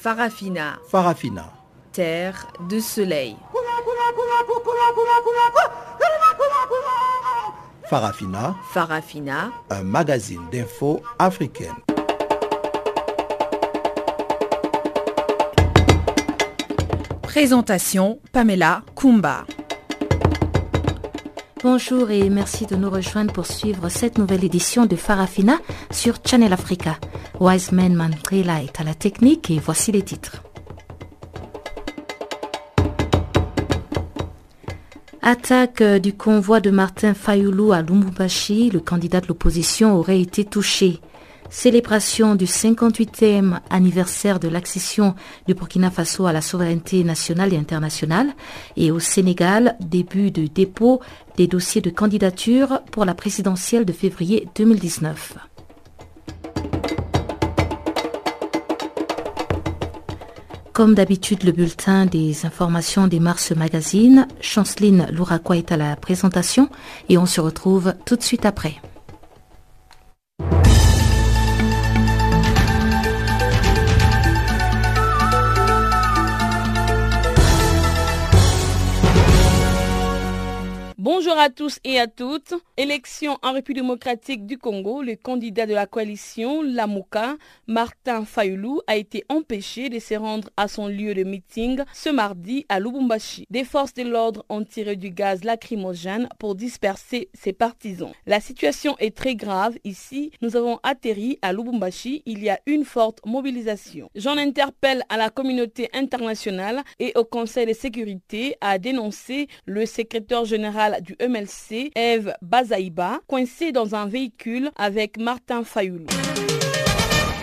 Farafina, Farafina. terre de soleil. Farafina, Farafina, un magazine d'infos africaine. présentation Pamela Kumba. Bonjour et merci de nous rejoindre pour suivre cette nouvelle édition de Farafina sur Channel Africa. Wiseman Mandrila est à la technique et voici les titres. Attaque du convoi de Martin Fayoulou à Lumumbashi, le candidat de l'opposition aurait été touché. Célébration du 58e anniversaire de l'accession du Burkina Faso à la souveraineté nationale et internationale. Et au Sénégal, début de dépôt des dossiers de candidature pour la présidentielle de février 2019. Comme d'habitude, le bulletin des informations des Mars Magazine. Chanceline Louraquois est à la présentation et on se retrouve tout de suite après. Bonjour à tous et à toutes. Élection en République démocratique du Congo, le candidat de la coalition, Lamouka, Martin Fayoulou, a été empêché de se rendre à son lieu de meeting ce mardi à Lubumbashi. Des forces de l'ordre ont tiré du gaz lacrymogène pour disperser ses partisans. La situation est très grave ici. Nous avons atterri à Lubumbashi. Il y a une forte mobilisation. J'en interpelle à la communauté internationale et au Conseil de sécurité à dénoncer le secrétaire général du MLC, Eve Bazaïba, coincée dans un véhicule avec Martin Fayoulou.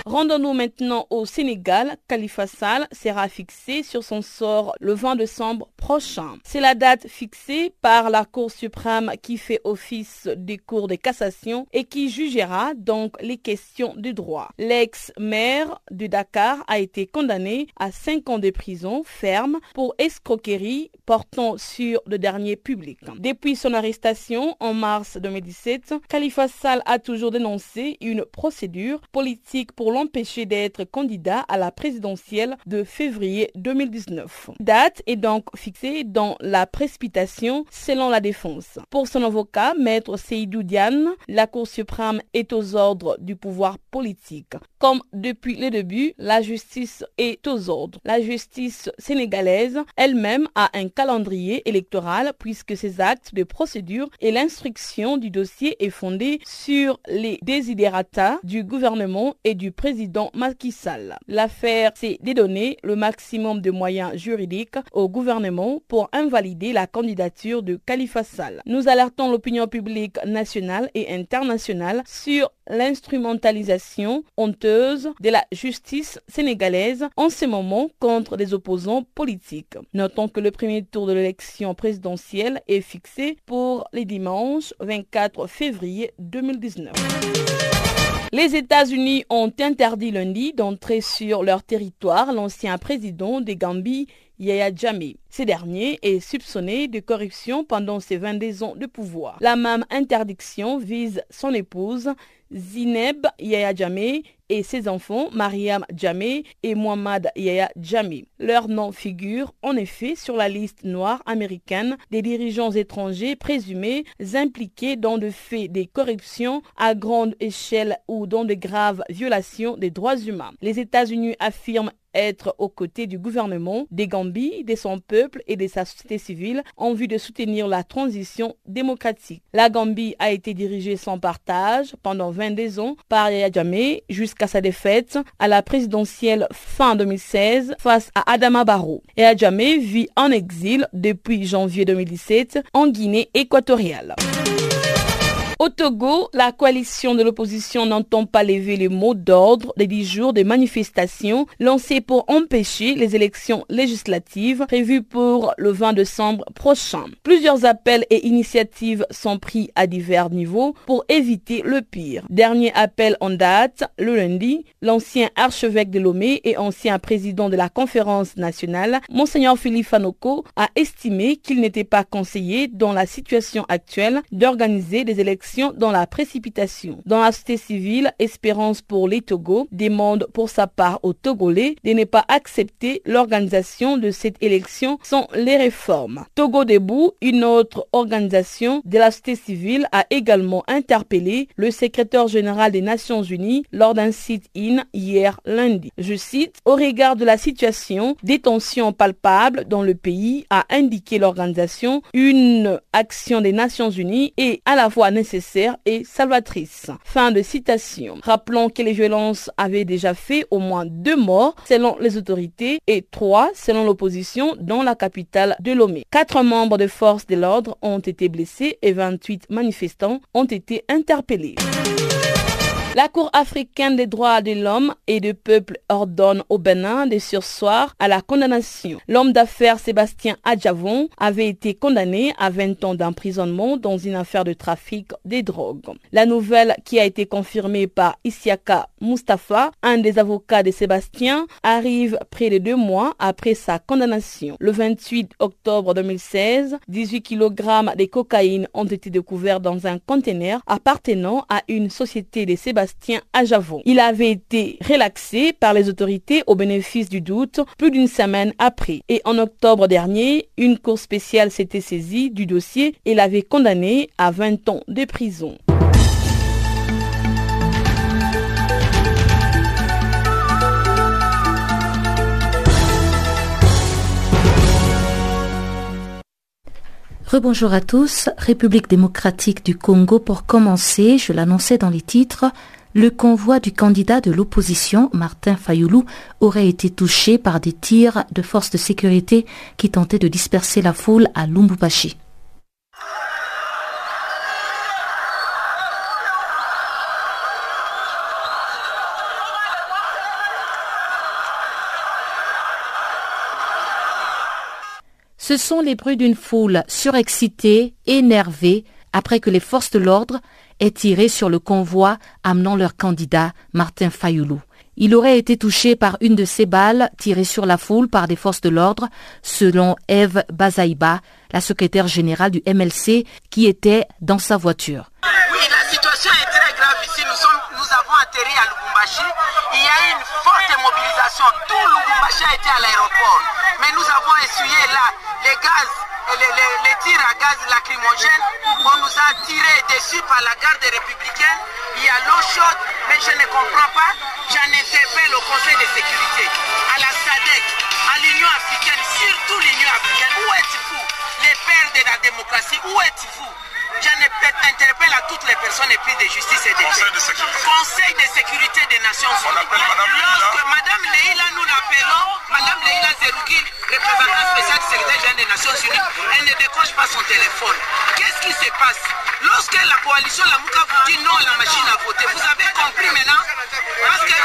Rendons-nous maintenant au Sénégal. Khalifa Sall sera fixé sur son sort le 20 décembre prochain. C'est la date fixée par la Cour suprême qui fait office des cours de cassation et qui jugera donc les questions du droit. L'ex-maire de Dakar a été condamné à 5 ans de prison ferme pour escroquerie portant sur le dernier public. Depuis son arrestation en mars 2017, Khalifa Sall a toujours dénoncé une procédure politique pour l'empêcher d'être candidat à la présidentielle de février 2019. Date est donc fixée dans la précipitation selon la défense. Pour son avocat, maître Seydou Diane, la Cour suprême est aux ordres du pouvoir politique. Comme depuis le début, la justice est aux ordres. La justice sénégalaise elle-même a un calendrier électoral puisque ses actes de procédure et l'instruction du dossier est fondée sur les desiderata du gouvernement et du président Macky Sall. L'affaire, c'est de donner le maximum de moyens juridiques au gouvernement pour invalider la candidature de Khalifa Sall. Nous alertons l'opinion publique nationale et internationale sur l'instrumentalisation honteuse de la justice sénégalaise en ce moment contre les opposants politiques. Notons que le premier tour de l'élection présidentielle est fixé pour les dimanches 24 février 2019. Les États-Unis ont interdit lundi d'entrer sur leur territoire. L'ancien président de Gambie, Yaya Jammeh. Ce dernier est soupçonné de corruption pendant ses 22 ans de pouvoir. La même interdiction vise son épouse, Zineb Yaya Jammeh et ses enfants Mariam Jammeh et Mohamed Yaya Jammeh. Leur nom figure en effet sur la liste noire américaine des dirigeants étrangers présumés impliqués dans de faits de corruption à grande échelle ou dans de graves violations des droits humains. Les États-Unis affirment être aux côtés du gouvernement des Gambie, de son peuple et de sa société civile en vue de soutenir la transition démocratique. La Gambie a été dirigée sans partage pendant 22 ans par Yaya Jammeh jusqu'à sa défaite à la présidentielle fin 2016 face à Adama Barrow. Yaya Jammeh vit en exil depuis janvier 2017 en Guinée équatoriale. Au Togo, la coalition de l'opposition n'entend pas lever les mots d'ordre des 10 jours de manifestations lancés pour empêcher les élections législatives prévues pour le 20 décembre prochain. Plusieurs appels et initiatives sont pris à divers niveaux pour éviter le pire. Dernier appel en date, le lundi, l'ancien archevêque de Lomé et ancien président de la conférence nationale, Monseigneur Philippe Fanoko, a estimé qu'il n'était pas conseillé dans la situation actuelle d'organiser des élections dans la précipitation. Dans la société civile, Espérance pour les Togo demande pour sa part aux Togolais de ne pas accepter l'organisation de cette élection sans les réformes. Togo Debout, une autre organisation de la société civile, a également interpellé le secrétaire général des Nations Unies lors d'un sit-in hier lundi. Je cite, au regard de la situation, des tensions palpables dans le pays, a indiqué l'organisation, une action des Nations Unies est à la fois nécessaire et salvatrice. Fin de citation. Rappelons que les violences avaient déjà fait au moins deux morts selon les autorités et trois selon l'opposition dans la capitale de Lomé. Quatre membres de forces de l'ordre ont été blessés et 28 manifestants ont été interpellés. La Cour africaine des droits de l'homme et du peuple ordonne au Bénin de sursoir à la condamnation. L'homme d'affaires Sébastien Adjavon avait été condamné à 20 ans d'emprisonnement dans une affaire de trafic des drogues. La nouvelle qui a été confirmée par Isiaka Mustafa, un des avocats de Sébastien, arrive près de deux mois après sa condamnation. Le 28 octobre 2016, 18 kg de cocaïne ont été découverts dans un conteneur appartenant à une société de Sébastien il avait été relaxé par les autorités au bénéfice du doute plus d'une semaine après. Et en octobre dernier, une cour spéciale s'était saisie du dossier et l'avait condamné à 20 ans de prison. Rebonjour à tous. République démocratique du Congo pour commencer, je l'annonçais dans les titres, le convoi du candidat de l'opposition, Martin Fayoulou, aurait été touché par des tirs de forces de sécurité qui tentaient de disperser la foule à Lumbubashi. Ce sont les bruits d'une foule surexcitée, énervée, après que les forces de l'ordre aient tiré sur le convoi amenant leur candidat, Martin Fayoulou. Il aurait été touché par une de ces balles tirées sur la foule par des forces de l'ordre, selon Eve Bazaïba, la secrétaire générale du MLC, qui était dans sa voiture. Est très grave ici. Nous, nous avons atterri à Il y a eu une forte mobilisation. Tout Lubumbashi a été à l'aéroport. Mais nous avons essuyé là les gaz les, tirs à gaz lacrymogène, on nous a tiré dessus par la garde républicaine. Il y a l'eau chaude, mais je ne comprends pas. J'en interpelle au Conseil de sécurité, à la SADEC, à l'Union africaine, surtout l'Union africaine. Où êtes-vous? Les pères de la démocratie, où êtes-vous? J'en interpelle à toutes les personnes éprises de justice et de Conseil de sécurité. Conseil de sécurité des Nations Unies. Lorsque Madame Leila, nous l'appelons, Madame Leila Zerouki, représentante spéciale du secrétaire général des Nations Unies, elle ne décroche pas son téléphone. Qu'est-ce qui se passe? Lorsque la coalition Lamouka vous dit non à la machine à voter, vous avez compris maintenant? Parce que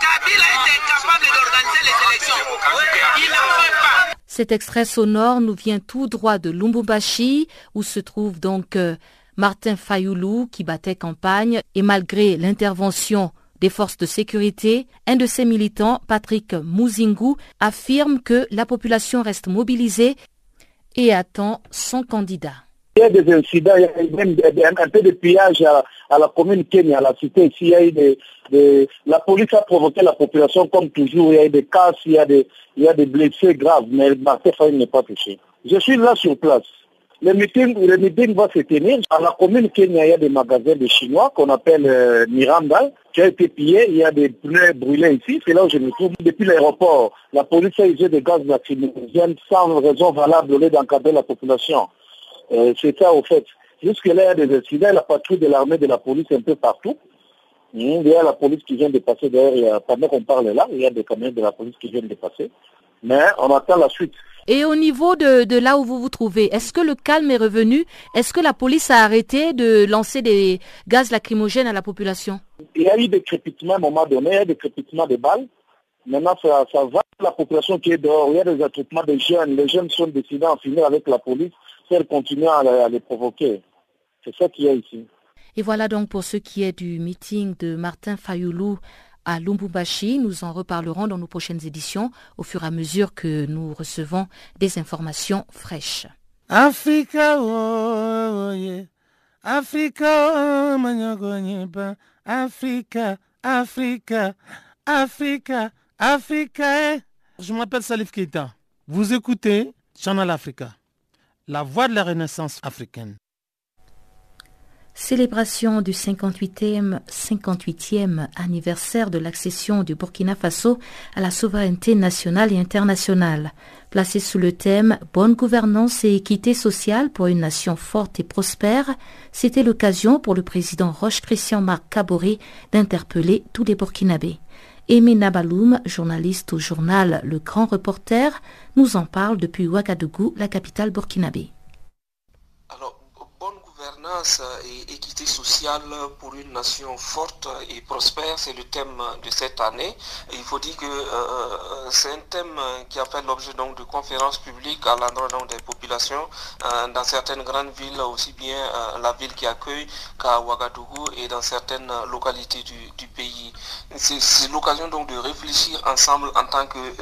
Kabila est incapable d'organiser les élections. Il n'en fait pas. Cet extrait sonore nous vient tout droit de Lumbumbashi, où se trouve donc euh, Martin Fayoulou qui battait campagne et malgré l'intervention des forces de sécurité, un de ses militants, Patrick Muzingu, affirme que la population reste mobilisée et attend son candidat. Il y a des incidents, il y a même un peu de pillage à, la commune Kenya, à la cité. Ici, il y a eu des, la police a provoqué la population comme toujours. Il y a eu des casses, il y a des, blessés graves, mais Martin Fayoulou n'est pas touché. Je suis là sur place. Le meeting, le meeting va se tenir. À la commune Kenya, il y a des magasins de Chinois qu'on appelle euh, Miranda, qui a été pillé. Il y a des pneus brûlés ici. C'est là où je me trouve. Depuis l'aéroport, la police a usé des gaz lacrymogènes sans raison valable au lieu d'encadrer la population. Euh, c'est ça au fait. Jusque-là, il y a des incidents, la patrouille de l'armée, de la police un peu partout. Mmh, il y a la police qui vient de passer d'ailleurs, pendant qu'on parle là, il y a des camions de la police qui viennent de passer. Mais on attend la suite. Et au niveau de, de, là où vous vous trouvez, est-ce que le calme est revenu? Est-ce que la police a arrêté de lancer des gaz lacrymogènes à la population? Il y a eu des crépitements à un moment donné, il y a eu des crépitements de balles. Maintenant, ça, ça va la population qui est dehors. Il y a des attroupements de jeunes. Les jeunes sont décidés à finir avec la police faire continuer à, les provoquer. C'est ça qu'il y a ici. Et voilà donc pour ce qui est du meeting de Martin Fayoulou à Lumbumbashi. Nous en reparlerons dans nos prochaines éditions au fur et à mesure que nous recevons des informations fraîches. Africa, oh, yeah. Africa, Manyagonyiba, Africa, Africa, Africa, Africa. eh. Je m'appelle Salif Keita. Vous écoutez Channel Africa, la voix de la renaissance africaine. Célébration du 58e, 58e anniversaire de l'accession du Burkina Faso à la souveraineté nationale et internationale. Placé sous le thème Bonne gouvernance et équité sociale pour une nation forte et prospère, c'était l'occasion pour le président Roche-Christian Marc Kaboré d'interpeller tous les Burkinabés. Aimé Nabaloum, journaliste au journal Le Grand Reporter, nous en parle depuis Ouagadougou, la capitale burkinabé. Et équité sociale pour une nation forte et prospère, c'est le thème de cette année. Il faut dire que euh, c'est un thème qui a fait l'objet donc de conférences publiques à l'endroit des populations euh, dans certaines grandes villes, aussi bien euh, la ville qui accueille qu'à Ouagadougou et dans certaines localités du, du pays. C'est l'occasion donc de réfléchir ensemble en tant que euh,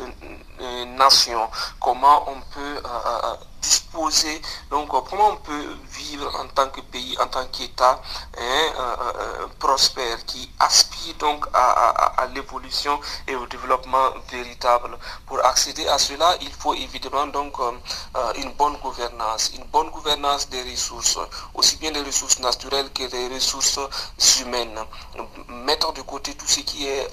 euh, nation, comment on peut euh, disposer, donc euh, comment on peut vivre en tant que pays, en tant qu'État hein, euh, euh, prospère, qui aspire donc à, l'évolution et au développement véritable? Pour accéder à cela, il faut évidemment donc une bonne gouvernance, une bonne gouvernance des ressources, aussi bien des ressources naturelles que des ressources humaines. Mettre de côté tout ce qui est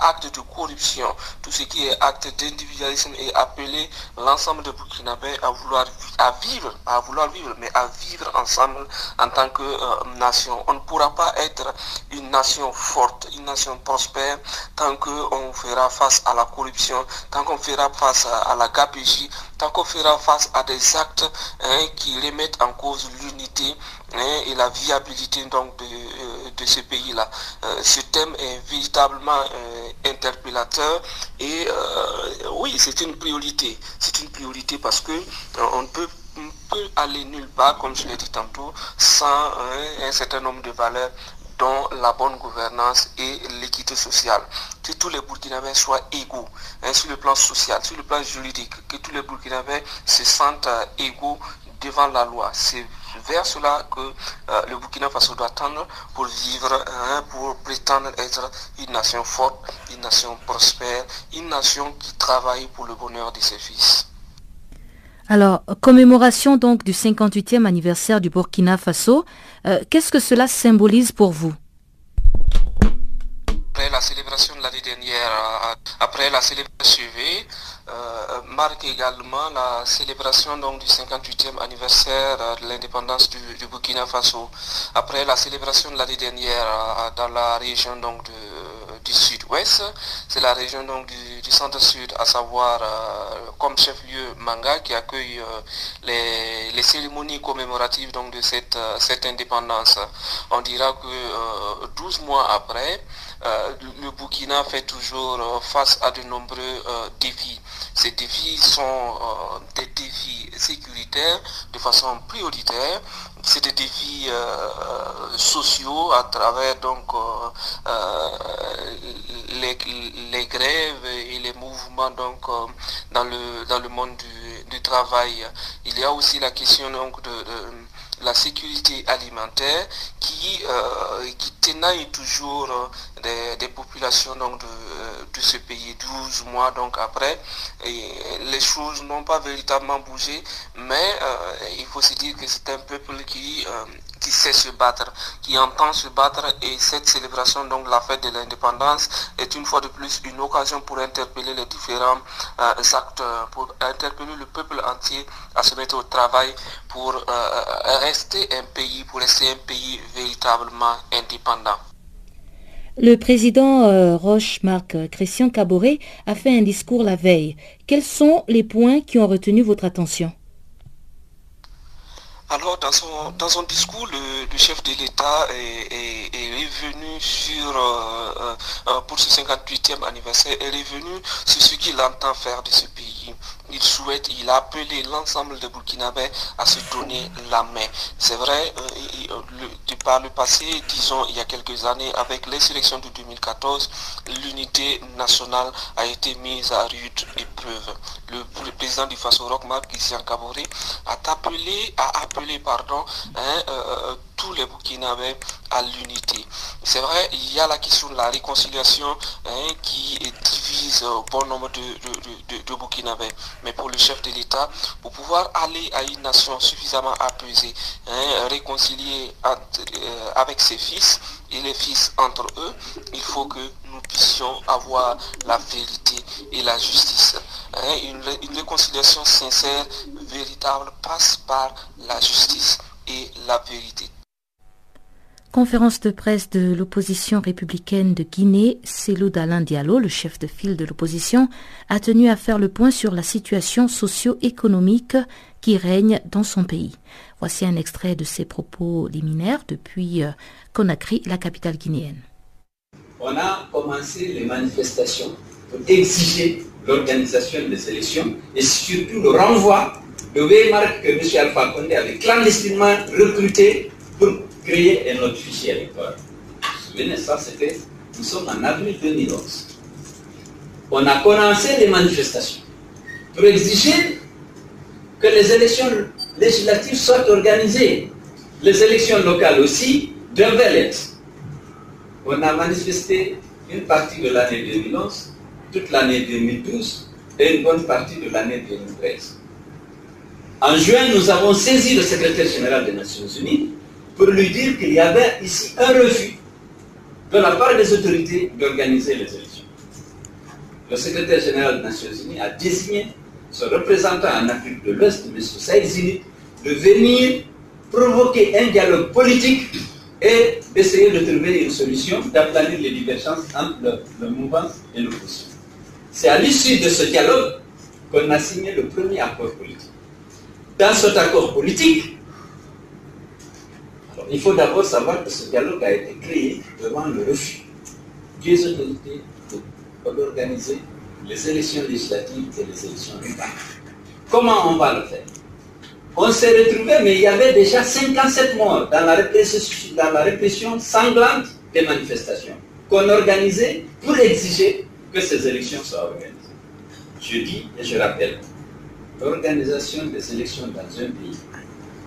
acte de corruption, tout ce qui est acte d'individualisme et appeler l'ensemble des Burkinabés à vouloir à vivre, à vouloir vivre, mais à vivre ensemble en tant que euh, nation. On ne pourra pas être une nation forte, une nation prospère tant qu'on fera face à la corruption, tant qu'on fera face à, à la gabegie, tant qu'on fera face à des actes hein, qui remettent en cause l'unité et la viabilité donc de, euh, de ce pays-là. Euh, ce thème est véritablement euh, interpellateur et oui, c'est une priorité. C'est une priorité parce que on peut peut aller nulle part, comme je l'ai dit tantôt, sans un certain nombre de valeurs dont la bonne gouvernance et l'équité sociale. Que tous les Burkinabés soient égaux hein, sur le plan social, sur le plan juridique, que tous les Burkinabés se sentent égaux devant la loi. C'est vers cela que euh, le Burkina Faso doit tendre pour vivre, hein, pour prétendre être une nation forte, une nation prospère, une nation qui travaille pour le bonheur de ses fils. Alors, commémoration donc du 58e anniversaire du Burkina Faso, euh, qu'est-ce que cela symbolise pour vous? Après la célébration de l'année dernière, euh, après la célébration achevée, euh, marque également la célébration donc, du 58e anniversaire euh, de l'indépendance du, Burkina Faso. Après la célébration de l'année dernière euh, dans la région donc, du sud-ouest, c'est la région donc, du, du centre-sud, à savoir euh, comme chef-lieu Manga qui accueille euh, les, les cérémonies commémoratives donc, de cette, euh, cette indépendance. On dira que euh, 12 mois après, euh, le- le Burkina fait toujours euh, face à de nombreux euh, défis. Ces défis sont euh, des défis sécuritaires de façon prioritaire. C'est des défis euh, sociaux à travers donc euh, euh, les, grèves et les mouvements euh, dans le monde du, travail. Il y a aussi la question de la sécurité alimentaire qui, euh, qui tenaille toujours euh, des, populations donc, de, euh, de ce pays 12 mois donc après. Et les choses n'ont pas véritablement bougé, mais euh, il faut se dire que c'est un peuple qui, qui sait se battre, qui entend se battre et cette célébration, donc la fête de l'indépendance, est une fois de plus une occasion pour interpeller les différents euh, acteurs, pour interpeller le peuple entier à se mettre au travail pour euh, rester un pays, pour rester un pays véritablement indépendant. Le président euh, Roche-Marc Christian Caboret a fait un discours la veille. Quels sont les points qui ont retenu votre attention? Alors, dans son, dans son discours, le, chef de l'État est, est- est revenu sur, euh, euh, pour ce 58e anniversaire, est revenu sur ce qu'il entend faire de ce pays. il souhaite, il a appelé l'ensemble des Burkinabés à se donner la main. C'est vrai, euh, par le passé, disons il y a quelques années, avec les sélections de 2014, l'unité nationale a été mise à rude épreuve. Le, président du Faso Rockmar, Christian Kabore, a appelé, a appelé pardon, hein, euh, euh, tous les Burkinabés à l'unité. C'est vrai, il y a la question de la réconciliation hein, qui divise un bon nombre de, de, de, Burkinabés. Mais pour le chef de l'État, pour pouvoir aller à une nation suffisamment apaisée, hein, réconcilier euh, avec ses fils et les fils entre eux, il faut que nous puissions avoir la vérité et la justice. Hein, une réconciliation sincère, véritable, passe par la justice et la vérité. Conférence de presse de l'opposition républicaine de Guinée, Célou Dalin Diallo, le chef de file de l'opposition, a tenu à faire le point sur la situation socio-économique qui règne dans son pays. Voici un extrait de ses propos liminaires depuis euh, Conakry, la capitale guinéenne. On a commencé les manifestations pour exiger l'organisation des élections et surtout le renvoi de Weimar que M. Alpha Condé avait clandestinement recruté pour créer un autre fichier électoral. Vous vous souvenez, ça c'était, nous sommes en avril 2011. On a commencé les manifestations pour exiger que les élections législatives soient organisées. Les élections locales aussi devaient l'être. On a manifesté une partie de l'année 2011, toute l'année 2012 et une bonne partie de l'année 2013. En juin, nous avons saisi le secrétaire général des Nations Unies pour lui dire qu'il y avait ici un refus de la part des autorités d'organiser les élections. Le secrétaire général des Nations Unies a désigné son représentant en Afrique de l'Ouest, M. Saïd Zini, de venir provoquer un dialogue politique et d'essayer de trouver une solution, d'aplanir les divergences entre le, mouvement et l'opposition. C'est à l'issue de ce dialogue qu'on a signé le premier accord politique. Dans cet accord politique, il faut d'abord savoir que ce dialogue a été créé devant le refus des autorités pour organiser les élections législatives et les élections locales. Comment on va le faire? On s'est retrouvé, mais il y avait déjà 57 morts dans la répression, dans la sanglante des manifestations qu'on organisait pour exiger que ces élections soient organisées. Je dis et je rappelle, l'organisation des élections dans un pays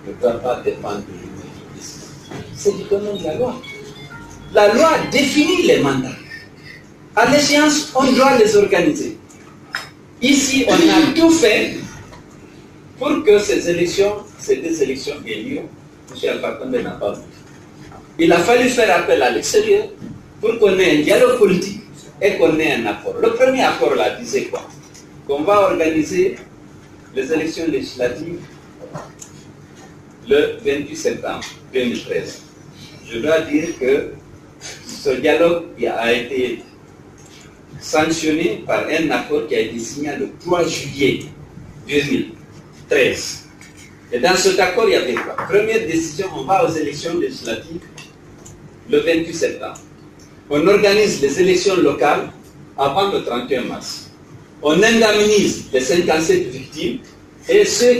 ne doit pas dépendre de c'est du domaine de la loi. La loi définit les mandats. À l'échéance, on doit les organiser. Ici, on a tout fait pour que ces élections, ces deux élections aient lieu. M. Alpha n'a pas voulu. Il a fallu faire appel à l'extérieur pour qu'on ait un dialogue politique et qu'on ait un accord. Le premier accord là disait quoi? Qu'on va organiser les élections législatives le 28 septembre 2013. Je dois dire que ce dialogue a été sanctionné par un accord qui a été signé le 3 juillet 2013. Et dans cet accord, il y avait quoi? Première décision, on va aux élections législatives le 28 septembre. On organise les élections locales avant le 31 mars. On indemnise les 57 victimes et ceux,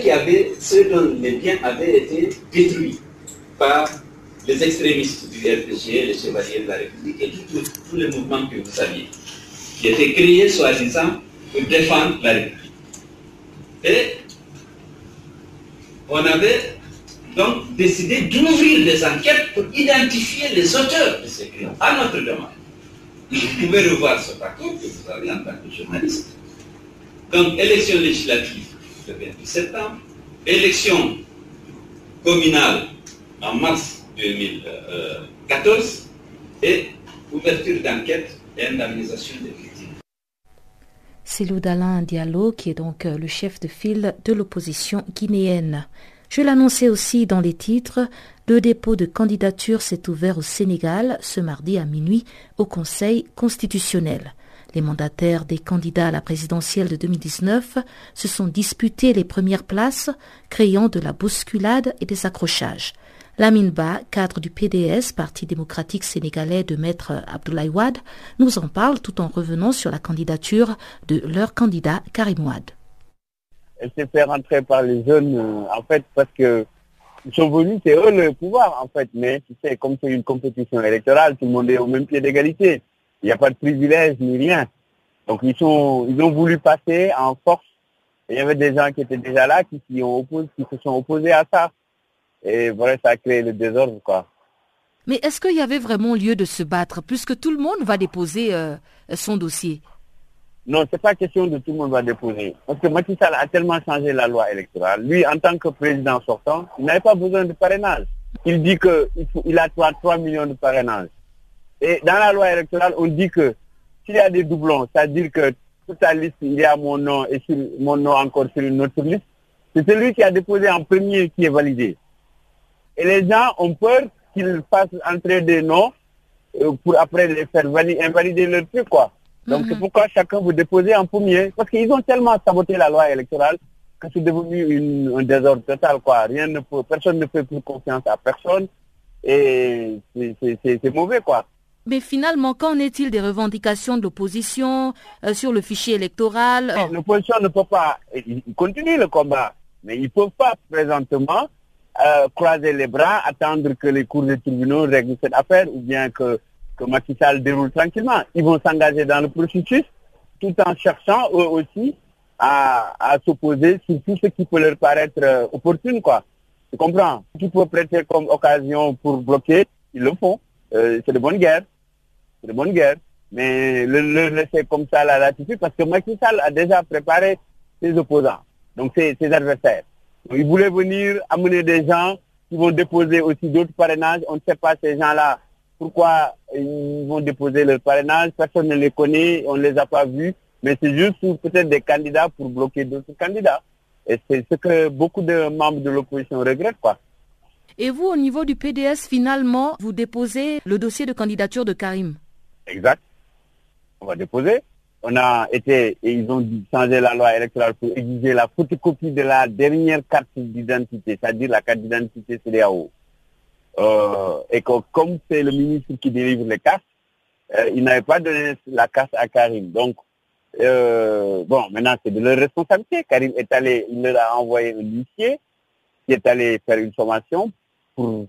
dont les biens avaient été détruits par les extrémistes du RPG, les chevaliers de la République et tous les mouvements que vous saviez, qui étaient créés soi-disant pour défendre la République. Et on avait donc décidé d'ouvrir des enquêtes pour identifier les auteurs de ces crimes à notre demande. Vous pouvez revoir ce parcours que vous avez en tant que journaliste. Donc, élection législative le 28 septembre, élection communale en mars 2014 et ouverture d'enquête et indemnisation des victimes. C'est Loudalin Diallo qui est donc euh, le chef de file de l'opposition guinéenne. Je l'annonçais aussi dans les titres, le dépôt de candidature s'est ouvert au Sénégal ce mardi à minuit au Conseil constitutionnel. Les mandataires des candidats à la présidentielle de 2019 se sont disputés les premières places, créant de la bousculade et des accrochages. Lamine Ba, cadre du PDS, Parti démocratique sénégalais de Maître Abdoulaye Wade, nous en parle tout en revenant sur la candidature de leur candidat Karim Wade. Elle s'est fait rentrer par les jeunes, euh, en fait, parce que ils sont venus, c'est eux le pouvoir, en fait. Mais tu sais, comme c'est une compétition électorale, tout le monde est au même pied d'égalité. Il n'y a pas de privilège ni rien. Donc ils ont voulu passer en force. Il y avait des gens qui étaient déjà là, qui se sont opposés à ça. Et voilà, ça a créé le désordre, quoi. Mais est-ce qu'il y avait vraiment lieu de se battre, puisque tout le monde va déposer euh, son dossier? Non, c'est pas question de tout le monde va déposer. Parce que Macky Sall a tellement changé la loi électorale. Lui, en tant que président sortant, il n'avait pas besoin de parrainage. Il dit qu'il il a 3, 3 millions de parrainages. Et dans la loi électorale, on dit que s'il y a des doublons, c'est-à-dire que toute la liste, il y a mon nom et sur, mon nom encore sur une autre liste, c'est celui qui a déposé en premier qui est validé. Et les gens ont peur qu'ils fassent entrer des noms euh, pour après les faire invalider leur truc, quoi. Donc c'est mhm. pourquoi chacun veut déposer en premier. Parce qu'ils ont tellement saboté la loi électorale que c'est devenu un désordre total, quoi. Rien ne peut, personne ne fait plus confiance à personne. Et c'est mauvais, quoi. Mais finalement, qu'en est-il des revendications de l'opposition euh, sur le fichier électoral? L'opposition ne peut pas, il continue le combat, mais ils ne peuvent pas présentement euh, croiser les bras, attendre que les cours des tribunaux règlent cette affaire ou bien que, que Macky Sall déroule tranquillement. Ils vont s'engager dans le processus tout en cherchant eux aussi à, à s'opposer sur tout ce qui peut leur paraître euh, opportune. Quoi. Tu comprends? Qui peut prêter comme occasion pour bloquer, ils le font. Euh, c'est de bonne guerre. C'est de bonne guerre. Mais le, le laisser comme ça la latitude parce que Macky Sall a déjà préparé ses opposants, donc ses adversaires. Ils voulaient venir amener des gens qui vont déposer aussi d'autres parrainages. On ne sait pas ces gens-là pourquoi ils vont déposer leur parrainage. Personne ne les connaît, on ne les a pas vus. Mais c'est juste peut-être des candidats pour bloquer d'autres candidats. Et c'est ce que beaucoup de membres de l'opposition regrettent. quoi. Et vous, au niveau du PDS, finalement, vous déposez le dossier de candidature de Karim? Exact. On va déposer on a été, et ils ont changé la loi électorale pour exiger la photocopie de la dernière carte d'identité, c'est-à-dire la carte d'identité CDAO. Euh, et que comme c'est le ministre qui délivre les cartes, euh, il n'avait pas donné la carte à Karim. Donc, euh, bon, maintenant c'est de leur responsabilité. Karim est allé, il leur a envoyé un huissier qui est allé faire une formation pour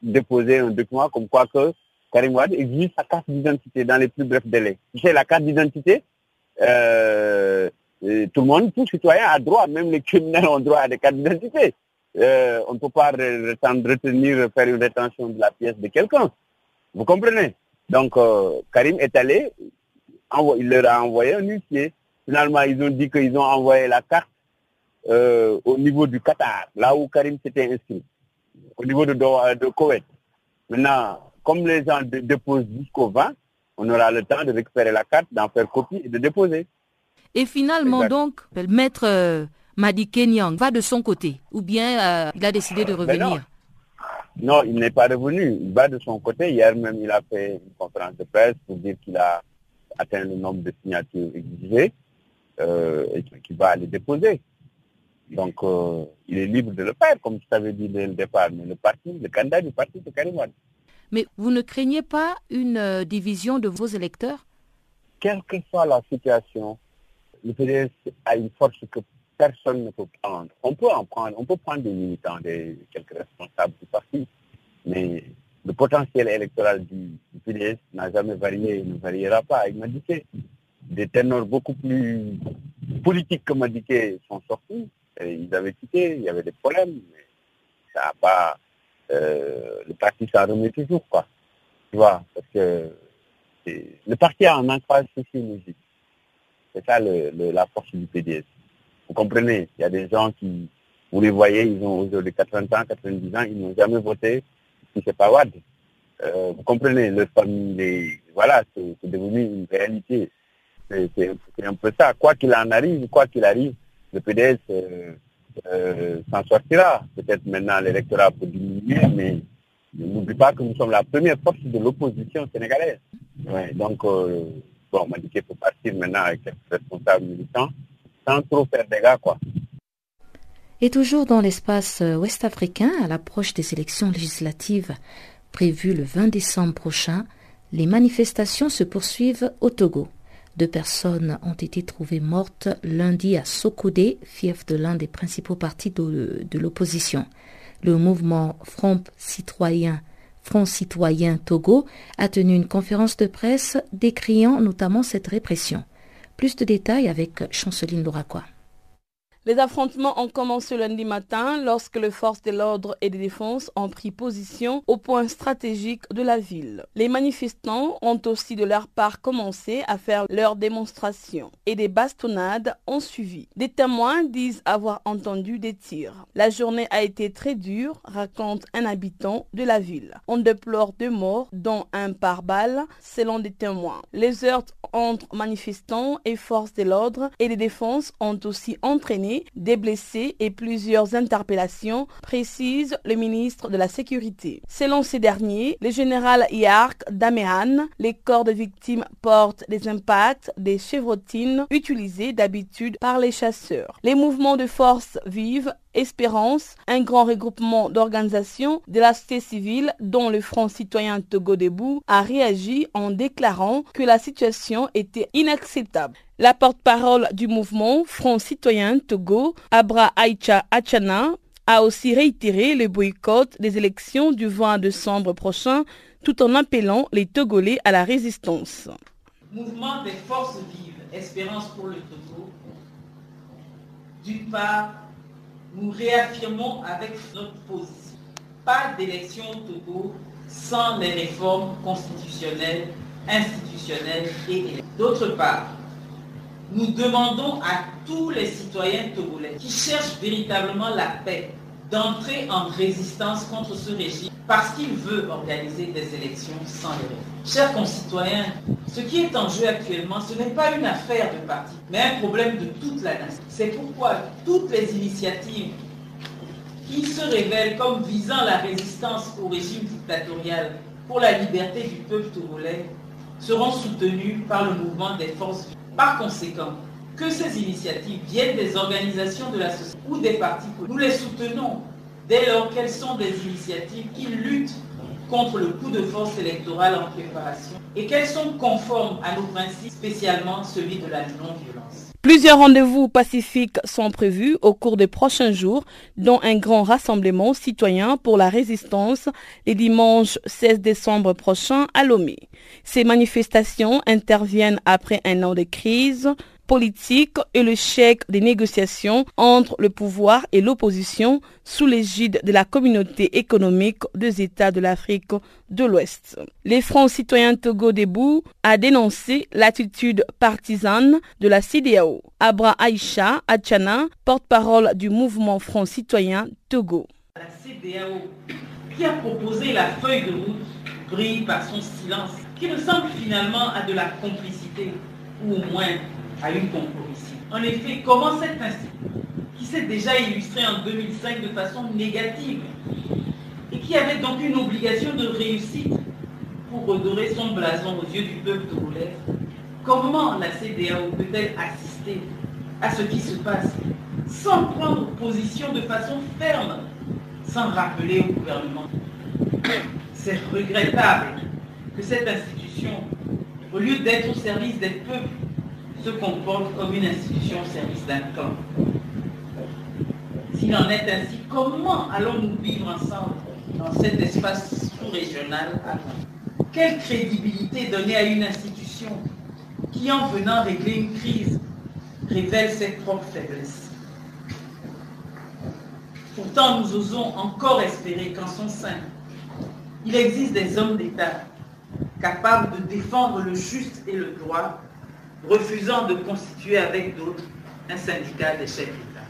déposer un document comme quoi que Karim Wade exige sa carte d'identité dans les plus brefs délais. C'est la carte d'identité, euh, tout le monde, tout citoyen a droit, même les criminels ont droit à des cartes d'identité. Euh, on ne peut pas retenir, faire une rétention de la pièce de quelqu'un. Vous comprenez? Donc, euh, Karim est allé, il leur a envoyé un huissier. Finalement, ils ont dit qu'ils ont envoyé la carte au niveau du Qatar, là où Karim s'était inscrit, au niveau de, de Koweït. Maintenant, comme les gens déposent jusqu'au 20, on aura le temps de récupérer la carte, d'en faire copie et de déposer. Et finalement, donc, le maître euh, Madi Kenyang va de son côté ou bien euh, il a décidé de revenir? Non. il n'est pas revenu. Il va de son côté. Hier même, il a fait une conférence de presse pour dire qu'il a atteint le nombre de signatures exigées euh, et qu'il va aller déposer. Donc, il est libre de le faire, comme je t'avais dit dès le départ. Mais le parti, le candidat du parti, c'est Karim mais vous ne craignez pas une euh, division de vos électeurs? Quelle que soit la situation, le PDS a une force que personne ne peut prendre. On peut en prendre, on peut prendre des militants, des, quelques responsables du parti, mais le potentiel électoral du, PDS n'a jamais varié et ne variera pas avec Madiké. Des ténors beaucoup plus politiques que Madiké sont sortis. ils avaient quitté, il y avait des problèmes, mais ça n'a pas euh, le parti s'en remet toujours, quoi. Tu vois, parce que le parti a un ancrage sociologique. C'est ça le, la force du PDS. Vous comprenez Il y a des gens qui, vous les voyez, ils ont aujourd'hui 80 ans, 90 ans, ils n'ont jamais voté si c'est pas WAD. Euh, vous comprenez, le famille, voilà, c'est devenu une réalité. C'est un peu ça. Quoi qu'il en arrive, quoi qu'il arrive, le PDS euh, euh, s'en sortira. Peut-être maintenant l'électorat peut diminuer, mais n'oublie pas que nous sommes la première force de l'opposition sénégalaise. donc, euh, bon, m'a dit qu'il faut partir maintenant avec quelques responsables militants sans trop faire gars, quoi. Et toujours dans l'espace euh, ouest africain, à l'approche des élections législatives prévues le 20 décembre prochain, les manifestations se poursuivent au Togo. Deux personnes ont été trouvées mortes lundi à Sokodé, fief de l'un des principaux partis de, l'opposition. Le mouvement Front Citoyen citoyen Togo a tenu une conférence de presse décriant notamment cette répression. Plus de détails avec Chanceline Louraquois. Les affrontements ont commencé lundi matin lorsque les forces de l'ordre et de défense ont pris position au point stratégique de la ville. Les manifestants ont aussi de leur part commencé à faire leurs démonstrations et des bastonnades ont suivi. Des témoins disent avoir entendu des tirs. La journée a été très dure, raconte un habitant de la ville. On déplore deux morts, dont un par balle, selon des témoins. Les heurts entre manifestants et forces de l'ordre et de défense ont aussi entraîné des blessés et plusieurs interpellations, précise le ministre de la Sécurité. Selon ces derniers, le général Yark Damehan, les corps de victimes portent des impacts des chevrotines utilisées d'habitude par les chasseurs. Les mouvements de force vives Espérance, un grand regroupement d'organisations de la société civile dont le Front citoyen Togo Debout a réagi en déclarant que la situation était inacceptable. La porte-parole du mouvement Front citoyen Togo, Abra Aicha Achana, a aussi réitéré le boycott des élections du 20 décembre prochain tout en appelant les Togolais à la résistance. Mouvement des forces vives, espérance pour le Togo. D'une part, nous réaffirmons avec notre position. Pas d'élection au Togo sans les réformes constitutionnelles, institutionnelles et D'autre part, nous demandons à tous les citoyens togolais qui cherchent véritablement la paix d'entrer en résistance contre ce régime parce qu'il veut organiser des élections sans les réformes. Chers concitoyens, ce qui est en jeu actuellement, ce n'est pas une affaire de parti, mais un problème de toute la nation. C'est pourquoi toutes les initiatives qui se révèlent comme visant la résistance au régime dictatorial pour la liberté du peuple togolais seront soutenues par le mouvement des forces. Par conséquent, que ces initiatives viennent des organisations de la société ou des partis politiques, nous les soutenons dès lors qu'elles sont des initiatives qui luttent contre le coup de force électorale en préparation et qu'elles sont conformes à nos principes, spécialement celui de la non-violence. Plusieurs rendez-vous pacifiques sont prévus au cours des prochains jours, dont un grand rassemblement citoyen pour la résistance les dimanches 16 décembre prochain à Lomé. Ces manifestations interviennent après un an de crise politique et le chèque des négociations entre le pouvoir et l'opposition sous l'égide de la communauté économique des États de l'Afrique de l'Ouest. Les Fronts citoyens Togo Debout a dénoncé l'attitude partisane de la CDAO. Abra Aïcha Achana, porte-parole du mouvement Front citoyen Togo. La CDAO qui a proposé la feuille de route brille par son silence, qui ressemble finalement à de la complicité, ou au moins à une compromission. En effet, comment cette institution, qui s'est déjà illustrée en 2005 de façon négative, et qui avait donc une obligation de réussite pour redorer son blason aux yeux du peuple togolais, comment la CDAO peut-elle assister à ce qui se passe sans prendre position de façon ferme, sans rappeler au gouvernement C'est regrettable que cette institution, au lieu d'être au service des peuples, se comporte comme une institution au service d'un camp. S'il en est ainsi, comment allons-nous vivre ensemble dans cet espace sous-régional Quelle crédibilité donner à une institution qui, en venant régler une crise, révèle ses propres faiblesses? Pourtant, nous osons encore espérer qu'en son sein, il existe des hommes d'État capables de défendre le juste et le droit refusant de constituer avec d'autres un syndicat des chefs d'État.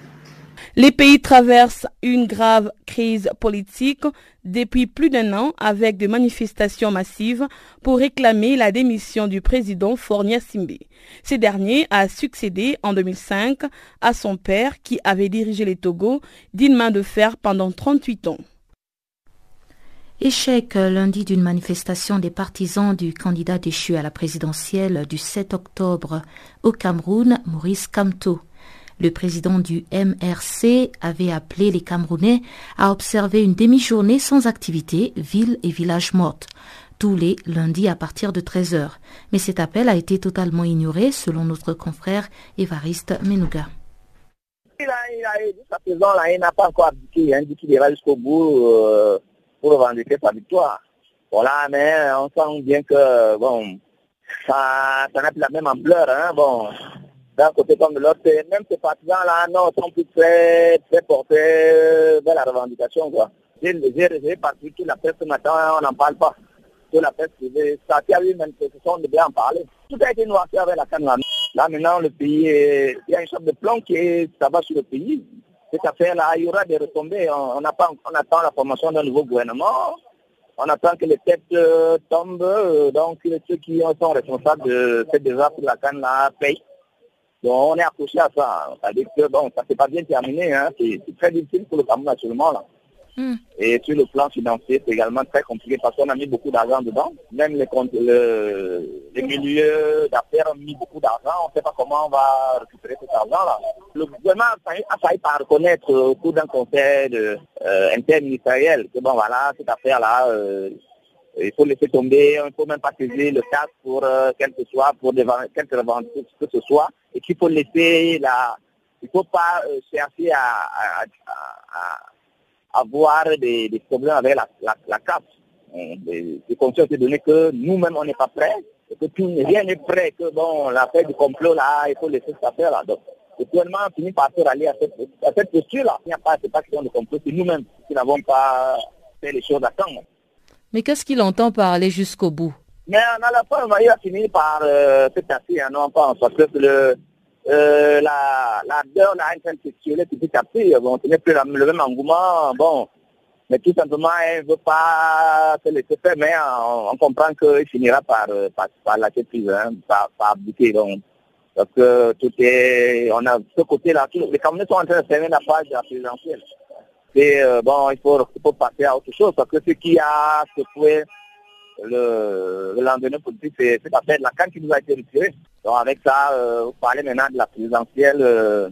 Les pays traversent une grave crise politique depuis plus d'un an avec des manifestations massives pour réclamer la démission du président Fornia Simbe. Ce dernier a succédé en 2005 à son père qui avait dirigé les Togo d'une main de fer pendant 38 ans. Échec lundi d'une manifestation des partisans du candidat déchu à la présidentielle du 7 octobre au Cameroun, Maurice Kamto. Le président du MRC avait appelé les Camerounais à observer une demi-journée sans activité, ville et village mortes. tous les lundis à partir de 13h. Mais cet appel a été totalement ignoré selon notre confrère Évariste Menouga. Il a, n'a pas encore abdiqué. Il dit ira jusqu'au bout euh, pour revendiquer sa victoire. Voilà, mais on sent bien que, bon, ça n'a plus la même ampleur, hein, bon, d'un côté comme de l'autre. Même ces partisans-là, non, sont plus très, très portés vers la revendication, quoi. J'ai réservé parce que la presse ce matin, on n'en parle pas. Que la presse privée, ça qui a eu une manifestation de bien en parler. Tout a été noirci avec la canne Là, maintenant, le pays, il y a une sorte de plan qui va sur le pays. Cette affaire-là, il y aura des retombées. On, on, on attend la formation d'un nouveau gouvernement on attend que les têtes euh, tombent, euh, donc ceux qui sont responsables de cette désastre la canne là payent. Donc on est accroché à ça. C'est-à-dire que bon, ça s'est pas bien terminé, hein. c'est très difficile pour le Cameroun actuellement là. Hmm. Et sur le plan financier, c'est également très compliqué parce qu'on a mis beaucoup d'argent dedans. Même les, les milieux d'affaires ont mis beaucoup d'argent. On ne sait pas comment on va récupérer cet argent-là. Le gouvernement a failli par reconnaître au cours d'un conseil de, euh, interministériel que bon voilà, cette affaire-là, euh, il faut laisser tomber, il ne faut même pas saisir le cas pour euh, quel que soit, pour des, quelque que ce soit, et qu'il faut laisser la... Il ne faut pas euh, chercher à, à, à avoir des, des, problèmes avec la, la, la CAF. C'est conscient de donner que nous-mêmes, on n'est pas prêts, et que tout, rien n'est prêt, que bon, l'affaire du complot, là, il faut laisser cette affaire-là. Donc, le gouvernement finit par se rallier à cette, à cette posture-là. Il n'y a pas, c'est pas question de complot, c'est nous-mêmes qui n'avons pas fait les choses à temps. Mais qu'est-ce qu'il entend par aller jusqu'au bout? Mais à la fin, il va finir par euh, se casser, hein, non pas, parce que le, euh, la, la là, est en train de s'exciter petit à petit. Bon, ce n'est plus le même engouement. Bon, mais tout simplement, elle ne veut pas se laisser faire, mais on, on comprend qu'il finira par, par, par lâcher prise, hein, par, par abdiquer. Donc, parce que tout est, on a ce côté-là, les Camerounais sont en train de fermer la page de la présidentielle. Et euh, bon, il faut, il faut passer à autre chose, parce que ce qui a secoué le, le lendemain politique, c'est cette affaire de la canne qui nous a été retirée. Donc avec ça, euh, vous parlez maintenant de la présidentielle, euh,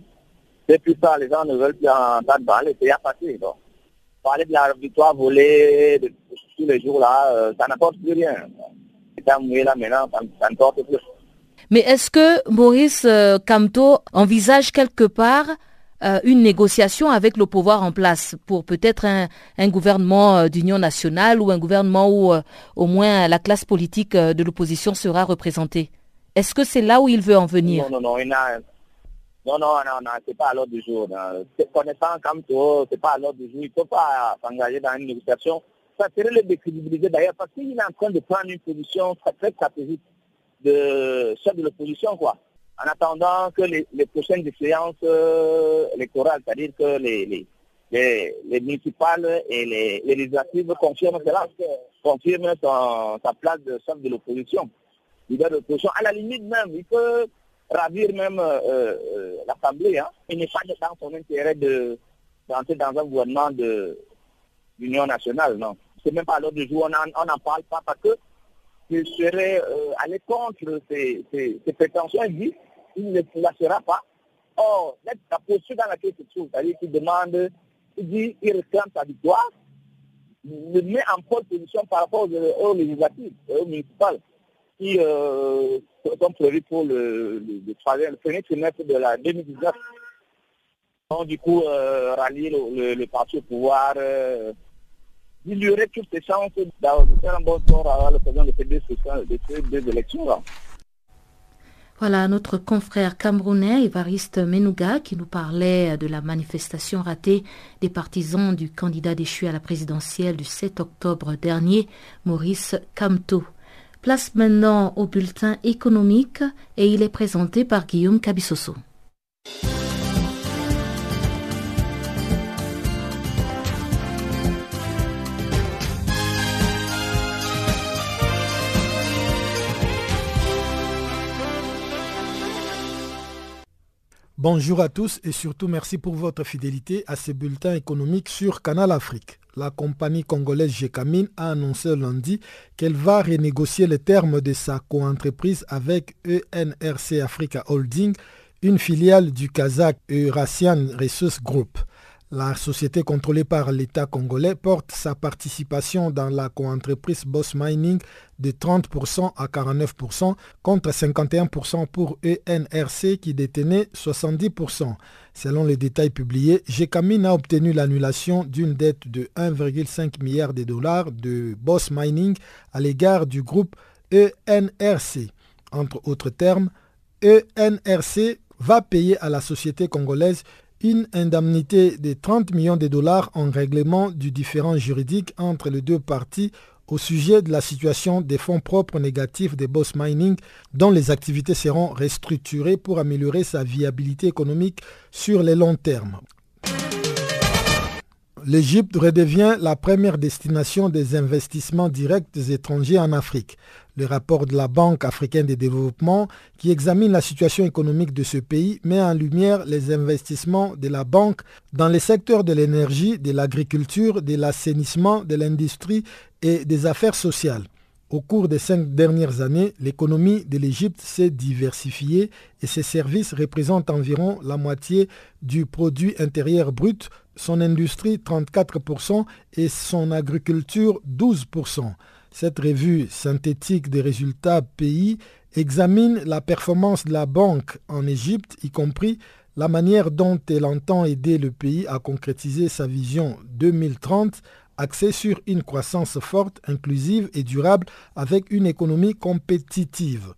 c'est plus ça, les gens ne veulent plus entendre parler, c'est à passer. Donc, parler de la victoire volée tous les jours là, euh, ça n'apporte plus rien. Là maintenant, ça, n'apporte plus. Mais est-ce que Maurice Camto envisage quelque part euh, une négociation avec le pouvoir en place pour peut-être un, gouvernement euh, d'union nationale ou un gouvernement où euh, au moins la classe politique de l'opposition sera représentée? Est-ce que c'est là où il veut en venir? Non, non, non, a... non, non, non, c'est pas à l'ordre du jour. Connaissant comme toi, c'est pas à l'ordre du jour. Il ne faut pas s'engager dans une négociation. Ça serait le décrédibiliser d'ailleurs parce qu'il est en train de prendre une position très, stratégique de chef de l'opposition, quoi en attendant que les, prochaines séances euh, électorales, c'est-à-dire que les, les, les, les, municipales et les, législatives confirment cela, confirment sa place de chef de l'opposition, leader de l'opposition. À la limite même, il peut ravir même euh, euh, l'Assemblée. Hein. Il n'est pas dans son intérêt de d'entrer dans un gouvernement de l'Union nationale, non. C'est même pas l'ordre du jour, on n'en parle pas parce que il serait euh, aller contre ces prétentions, il dit il ne lâchera pas. Or, la posture dans laquelle il se trouve, c'est-à-dire qu'il demande, il dit, il réclame sa victoire, il met en pole position par rapport aux législatives, aux municipales, qui euh, prévues pour le, le, le, le premier trimestre de la 2019. Donc, du coup, euh, rallier le, parti au pouvoir, euh, toutes ses chances de faire un bon sort à l'occasion de ces deux, de ces élections. Là. Voilà notre confrère camerounais Evariste Menouga qui nous parlait de la manifestation ratée des partisans du candidat déchu à la présidentielle du 7 octobre dernier, Maurice Camto. Place maintenant au bulletin économique et il est présenté par Guillaume Cabissoso. Bonjour à tous et surtout merci pour votre fidélité à ce bulletin économique sur Canal Afrique. La compagnie congolaise Gécamine a annoncé lundi qu'elle va renégocier les termes de sa coentreprise avec ENRC Africa Holding, une filiale du Kazakh Eurasian Resources Group. La société contrôlée par l'État congolais porte sa participation dans la coentreprise Boss Mining de 30% à 49% contre 51% pour ENRC qui détenait 70%. Selon les détails publiés, Gecamine a obtenu l'annulation d'une dette de 1,5 milliard de dollars de Boss Mining à l'égard du groupe ENRC. Entre autres termes, ENRC va payer à la société congolaise une indemnité de 30 millions de dollars en règlement du différend juridique entre les deux parties au sujet de la situation des fonds propres négatifs des Boss Mining dont les activités seront restructurées pour améliorer sa viabilité économique sur le long terme. L'Égypte redevient la première destination des investissements directs étrangers en Afrique. Le rapport de la Banque africaine de développement, qui examine la situation économique de ce pays, met en lumière les investissements de la banque dans les secteurs de l'énergie, de l'agriculture, de l'assainissement, de l'industrie et des affaires sociales. Au cours des cinq dernières années, l'économie de l'Égypte s'est diversifiée et ses services représentent environ la moitié du produit intérieur brut, son industrie 34% et son agriculture 12%. Cette revue synthétique des résultats pays examine la performance de la banque en Égypte, y compris la manière dont elle entend aider le pays à concrétiser sa vision 2030 axée sur une croissance forte, inclusive et durable avec une économie compétitive.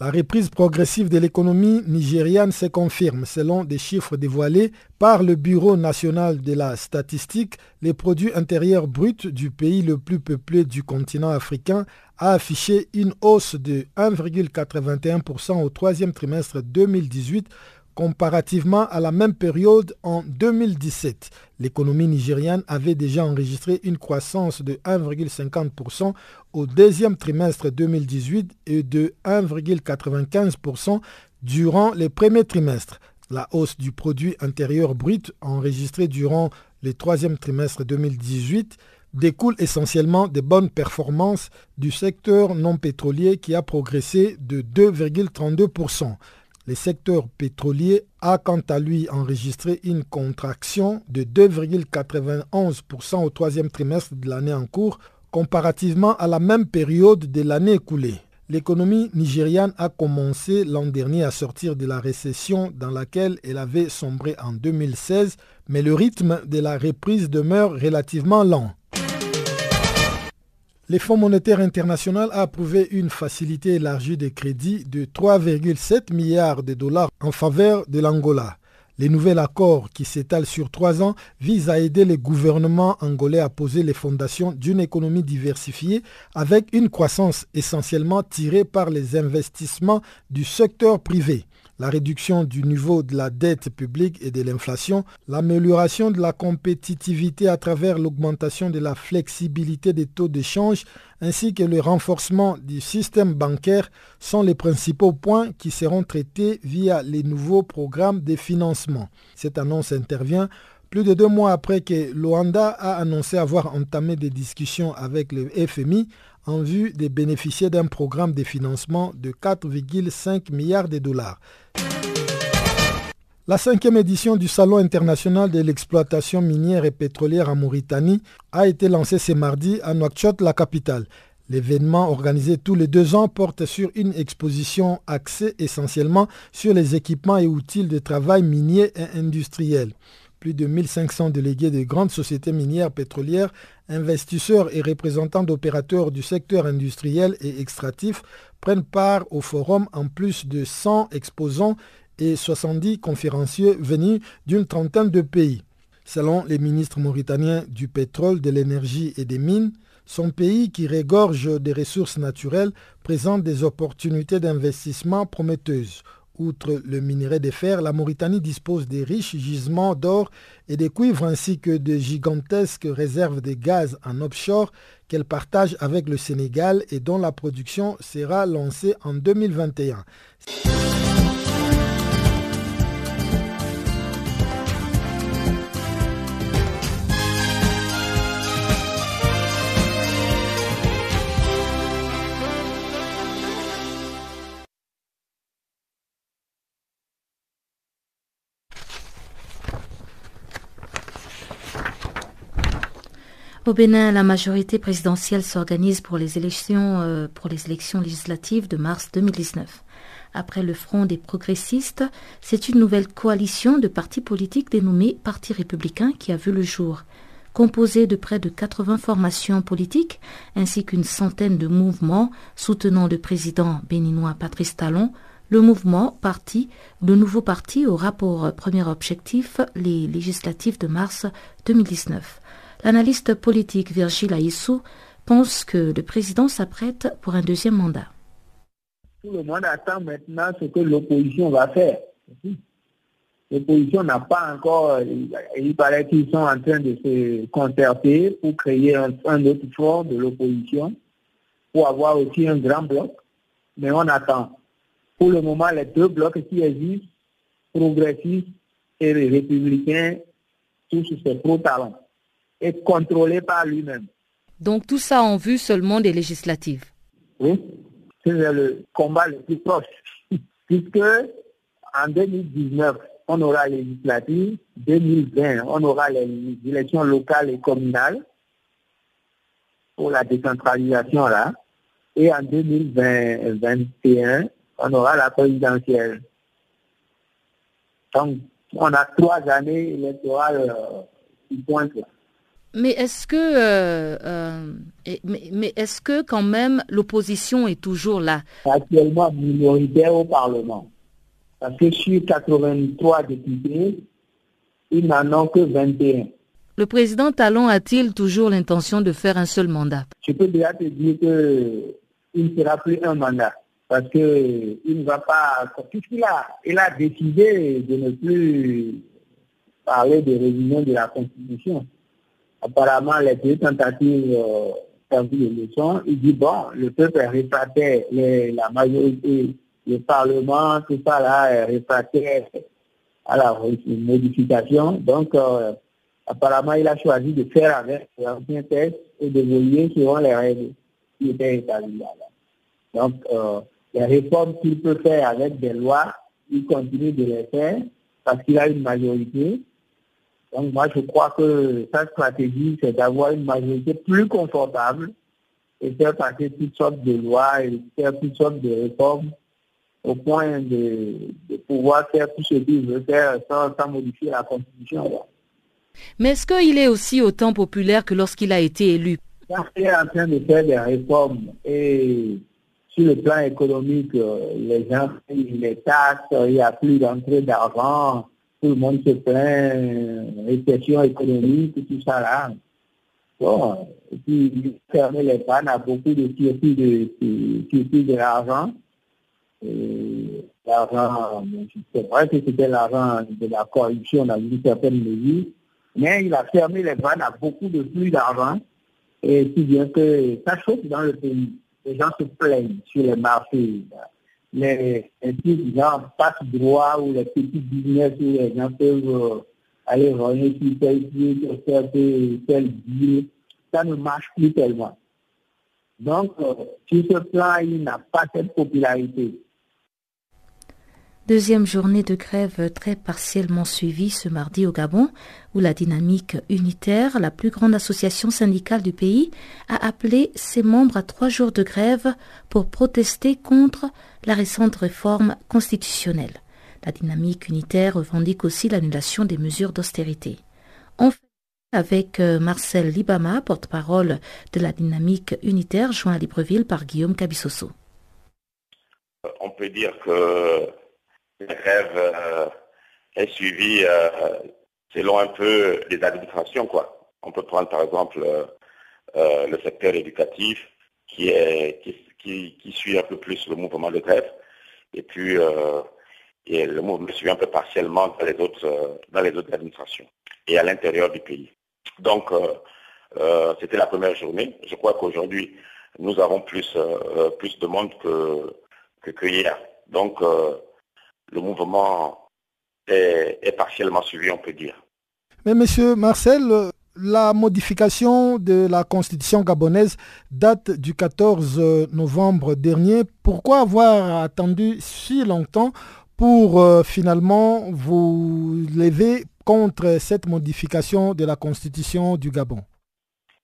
La reprise progressive de l'économie nigériane se confirme. Selon des chiffres dévoilés par le Bureau national de la statistique, les produits intérieurs bruts du pays le plus peuplé du continent africain a affiché une hausse de 1,81% au troisième trimestre 2018 Comparativement à la même période en 2017, l'économie nigériane avait déjà enregistré une croissance de 1,50% au deuxième trimestre 2018 et de 1,95% durant les premiers trimestres. La hausse du produit intérieur brut enregistrée durant le troisième trimestre 2018 découle essentiellement des bonnes performances du secteur non pétrolier qui a progressé de 2,32%. Le secteur pétrolier a quant à lui enregistré une contraction de 2,91% au troisième trimestre de l'année en cours comparativement à la même période de l'année écoulée. L'économie nigériane a commencé l'an dernier à sortir de la récession dans laquelle elle avait sombré en 2016, mais le rythme de la reprise demeure relativement lent. Le Fonds monétaire international a approuvé une facilité élargie de crédit de 3,7 milliards de dollars en faveur de l'Angola. Le nouvel accord qui s'étale sur trois ans vise à aider le gouvernement angolais à poser les fondations d'une économie diversifiée avec une croissance essentiellement tirée par les investissements du secteur privé la réduction du niveau de la dette publique et de l'inflation, l'amélioration de la compétitivité à travers l'augmentation de la flexibilité des taux d'échange, ainsi que le renforcement du système bancaire sont les principaux points qui seront traités via les nouveaux programmes de financement. Cette annonce intervient plus de deux mois après que Luanda a annoncé avoir entamé des discussions avec le FMI en vue de bénéficier d'un programme de financement de 4,5 milliards de dollars. La cinquième édition du Salon international de l'exploitation minière et pétrolière en Mauritanie a été lancée ce mardi à Nouakchott, la capitale. L'événement organisé tous les deux ans porte sur une exposition axée essentiellement sur les équipements et outils de travail minier et industriel. Plus de 1500 délégués de grandes sociétés minières pétrolières, investisseurs et représentants d'opérateurs du secteur industriel et extractif prennent part au forum en plus de 100 exposants et 70 conférenciers venus d'une trentaine de pays. Selon les ministres mauritaniens du pétrole, de l'énergie et des mines, son pays qui régorge des ressources naturelles présente des opportunités d'investissement prometteuses. Outre le minerai de fer, la Mauritanie dispose de riches gisements d'or et de cuivre ainsi que de gigantesques réserves de gaz en offshore qu'elle partage avec le Sénégal et dont la production sera lancée en 2021. Au Bénin, la majorité présidentielle s'organise pour les élections euh, législatives de mars 2019. Après le Front des progressistes, c'est une nouvelle coalition de partis politiques dénommée Parti républicain qui a vu le jour. Composée de près de 80 formations politiques ainsi qu'une centaine de mouvements soutenant le président béninois Patrice Talon, le mouvement parti, le nouveau parti aura pour premier objectif les législatives de mars 2019. L'analyste politique Virgile Aissou pense que le président s'apprête pour un deuxième mandat. Tout le monde attend maintenant ce que l'opposition va faire. L'opposition n'a pas encore, il paraît qu'ils sont en train de se concerter pour créer un, autre front de l'opposition, pour avoir aussi un grand bloc, mais on attend. Pour le moment, les deux blocs qui existent, progressistes et républicains, tous ces pro-talents est contrôlé par lui-même. Donc tout ça en vue seulement des législatives Oui, c'est le combat le plus proche. Puisque en 2019, on aura les législatives, 2020, on aura les élections locales et communales pour la décentralisation là, et en 2021, on aura la présidentielle. Donc, on a trois années électorales euh, qui pointent là. Mais est-ce que, euh, euh, mais, est-ce que quand même l'opposition est toujours là? Actuellement minoritaire au Parlement. Parce que sur 83 députés, ils n'en ont que 21. Le président Talon a-t-il toujours l'intention de faire un seul mandat? Je peux déjà te dire qu'il ne sera plus un mandat. Parce qu'il ne va pas... Puisqu'il a, il a décidé de ne plus parler de révision de la Constitution apparemment les deux tentatives euh, vu le leçons, il dit bon, le peuple réfractaire, la majorité, le Parlement, tout ça là réfractaire à la modification. Donc, euh, apparemment, il a choisi de faire avec l'ancien texte et de voler selon les règles qui étaient établies là. Donc, euh, les réformes qu'il peut faire avec des lois, il continue de les faire parce qu'il a une majorité. Donc moi, je crois que sa stratégie, c'est d'avoir une majorité plus confortable et faire passer toutes sortes de lois et faire toutes sortes de réformes au point de, pouvoir faire tout ce qu'il veut faire sans, modifier la Constitution. Mais est-ce qu'il est aussi autant populaire que lorsqu'il a été élu? Il est en train de faire des réformes et sur le plan économique, les gens payent les taxes, il n'y a plus d'entrée d'argent tout le monde se plaint, récession économique, tout ça là. Bon, et puis fermer les pannes à beaucoup de circuits de, de, de l'argent. C'est vrai que c'était l'argent de la corruption dans une certaine mesure, mais il a fermé les vannes à beaucoup de flux d'argent, et si bien que ça chauffe dans le pays. Les gens se plaignent sur les marchés les, petits gens passent droit ou les petits business où les gens peuvent euh, aller rogner sur tel truc, faire tel deal, ça ne marche plus tellement. Donc, euh, sur ce plan, il n'a pas cette popularité. Deuxième journée de grève très partiellement suivie ce mardi au Gabon, où la dynamique unitaire, la plus grande association syndicale du pays, a appelé ses membres à trois jours de grève pour protester contre la récente réforme constitutionnelle. La dynamique unitaire revendique aussi l'annulation des mesures d'austérité. On fait avec euh, Marcel Libama, porte-parole de la dynamique unitaire, joint à Libreville par Guillaume Cabissoso. On peut dire que la grève euh, est suivie euh, selon un peu les administrations. Quoi. On peut prendre par exemple euh, le secteur éducatif qui, suit un peu plus le mouvement de grève. Et puis le mouvement suit un peu partiellement dans les autres, dans les autres administrations et à l'intérieur du pays. Donc c'était la première journée. Je crois qu'aujourd'hui, nous avons plus, plus de monde que, que, que hier. Donc le mouvement est, partiellement suivi, on peut dire. Mais monsieur Marcel, la modification de la constitution gabonaise date du 14 novembre dernier. Pourquoi avoir attendu si longtemps pour euh, finalement vous lever contre cette modification de la constitution du Gabon?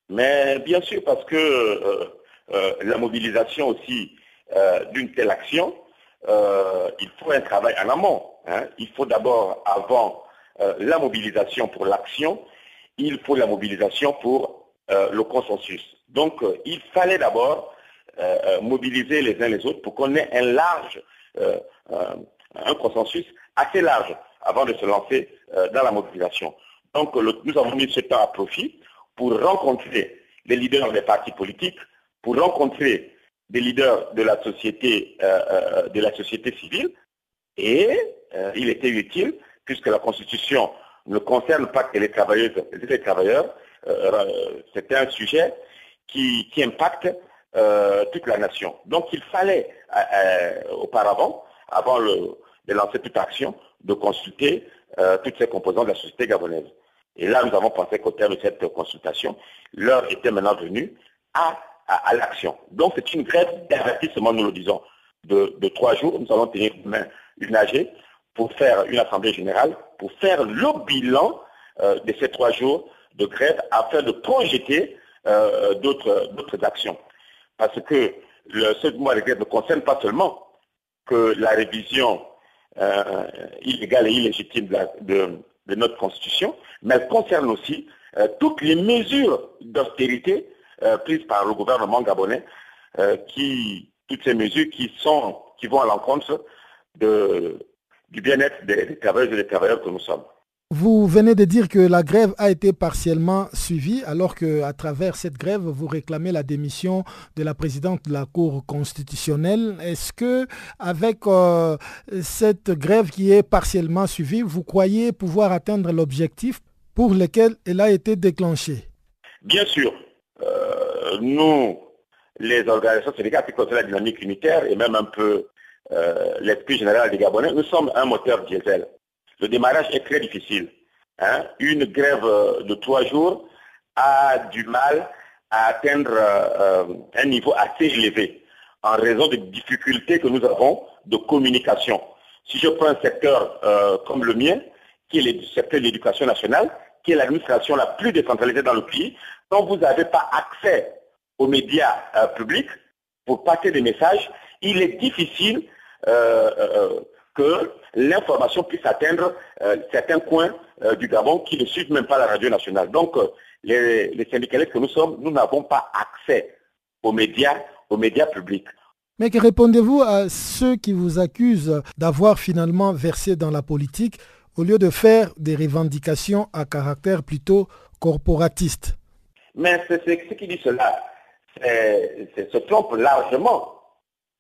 Mais bien sûr, parce que euh, euh, la mobilisation aussi d'une telle action, il faut un travail en amont. Hein. Il faut d'abord, avant la mobilisation pour l'action, il faut la mobilisation pour le consensus. Donc, il fallait d'abord mobiliser les uns les autres pour qu'on ait un large, un consensus assez large avant de se lancer dans la mobilisation. Donc, nous avons mis ce temps à profit pour rencontrer les leaders des partis politiques, pour rencontrer des leaders de la société, euh, euh, de la société civile. Et euh, il était utile, puisque la Constitution ne concerne pas que les travailleuses et les travailleurs, c'était un sujet qui, impacte toute la nation. Donc il fallait auparavant, avant de lancer toute action, de consulter toutes ces composantes de la société gabonaise. Et là, nous avons pensé qu'au terme de cette consultation, l'heure était maintenant venue à, à, l'action. Donc, c'est une grève d'avertissement, nous le disons, de, trois jours. Nous allons tenir demain une AG pour faire une assemblée générale, pour faire le bilan euh, de ces trois jours de grève afin de projeter euh, d'autres actions. Parce que ce mois de grève ne concerne pas seulement que la révision euh, illégale et illégitime de, de notre Constitution, mais elle concerne aussi toutes les mesures d'austérité euh, prises par le gouvernement gabonais, euh, qui, toutes ces mesures qui, sont, qui vont à l'encontre du bien-être des, des travailleurs et des travailleurs que nous sommes. Vous venez de dire que la grève a été partiellement suivie, alors qu'à travers cette grève, vous réclamez la démission de la présidente de la Cour constitutionnelle. Est-ce que, avec euh, cette grève qui est partiellement suivie, vous croyez pouvoir atteindre l'objectif pour lequel elle a été déclenchée? Bien sûr. Euh, nous, les organisations syndicales qui concernent la dynamique unitaire et même un peu euh, l'esprit général des Gabonais, nous sommes un moteur diesel le démarrage est très difficile. Hein. Une grève euh, de trois jours a du mal à atteindre un niveau assez élevé en raison des difficultés que nous avons de communication. Si je prends un secteur comme le mien, qui est le secteur de l'éducation nationale, qui est l'administration la plus décentralisée dans le pays, quand vous n'avez pas accès aux médias publics pour passer des messages, il est difficile que l'information puisse atteindre euh, certains coins euh, du Gabon qui ne suivent même pas la radio nationale. Donc, euh, les, syndicalistes que nous sommes, nous n'avons pas accès aux médias, aux médias publics. Mais que répondez-vous à ceux qui vous accusent d'avoir finalement versé dans la politique au lieu de faire des revendications à caractère plutôt corporatiste Mais ce qui dit cela se trompe largement.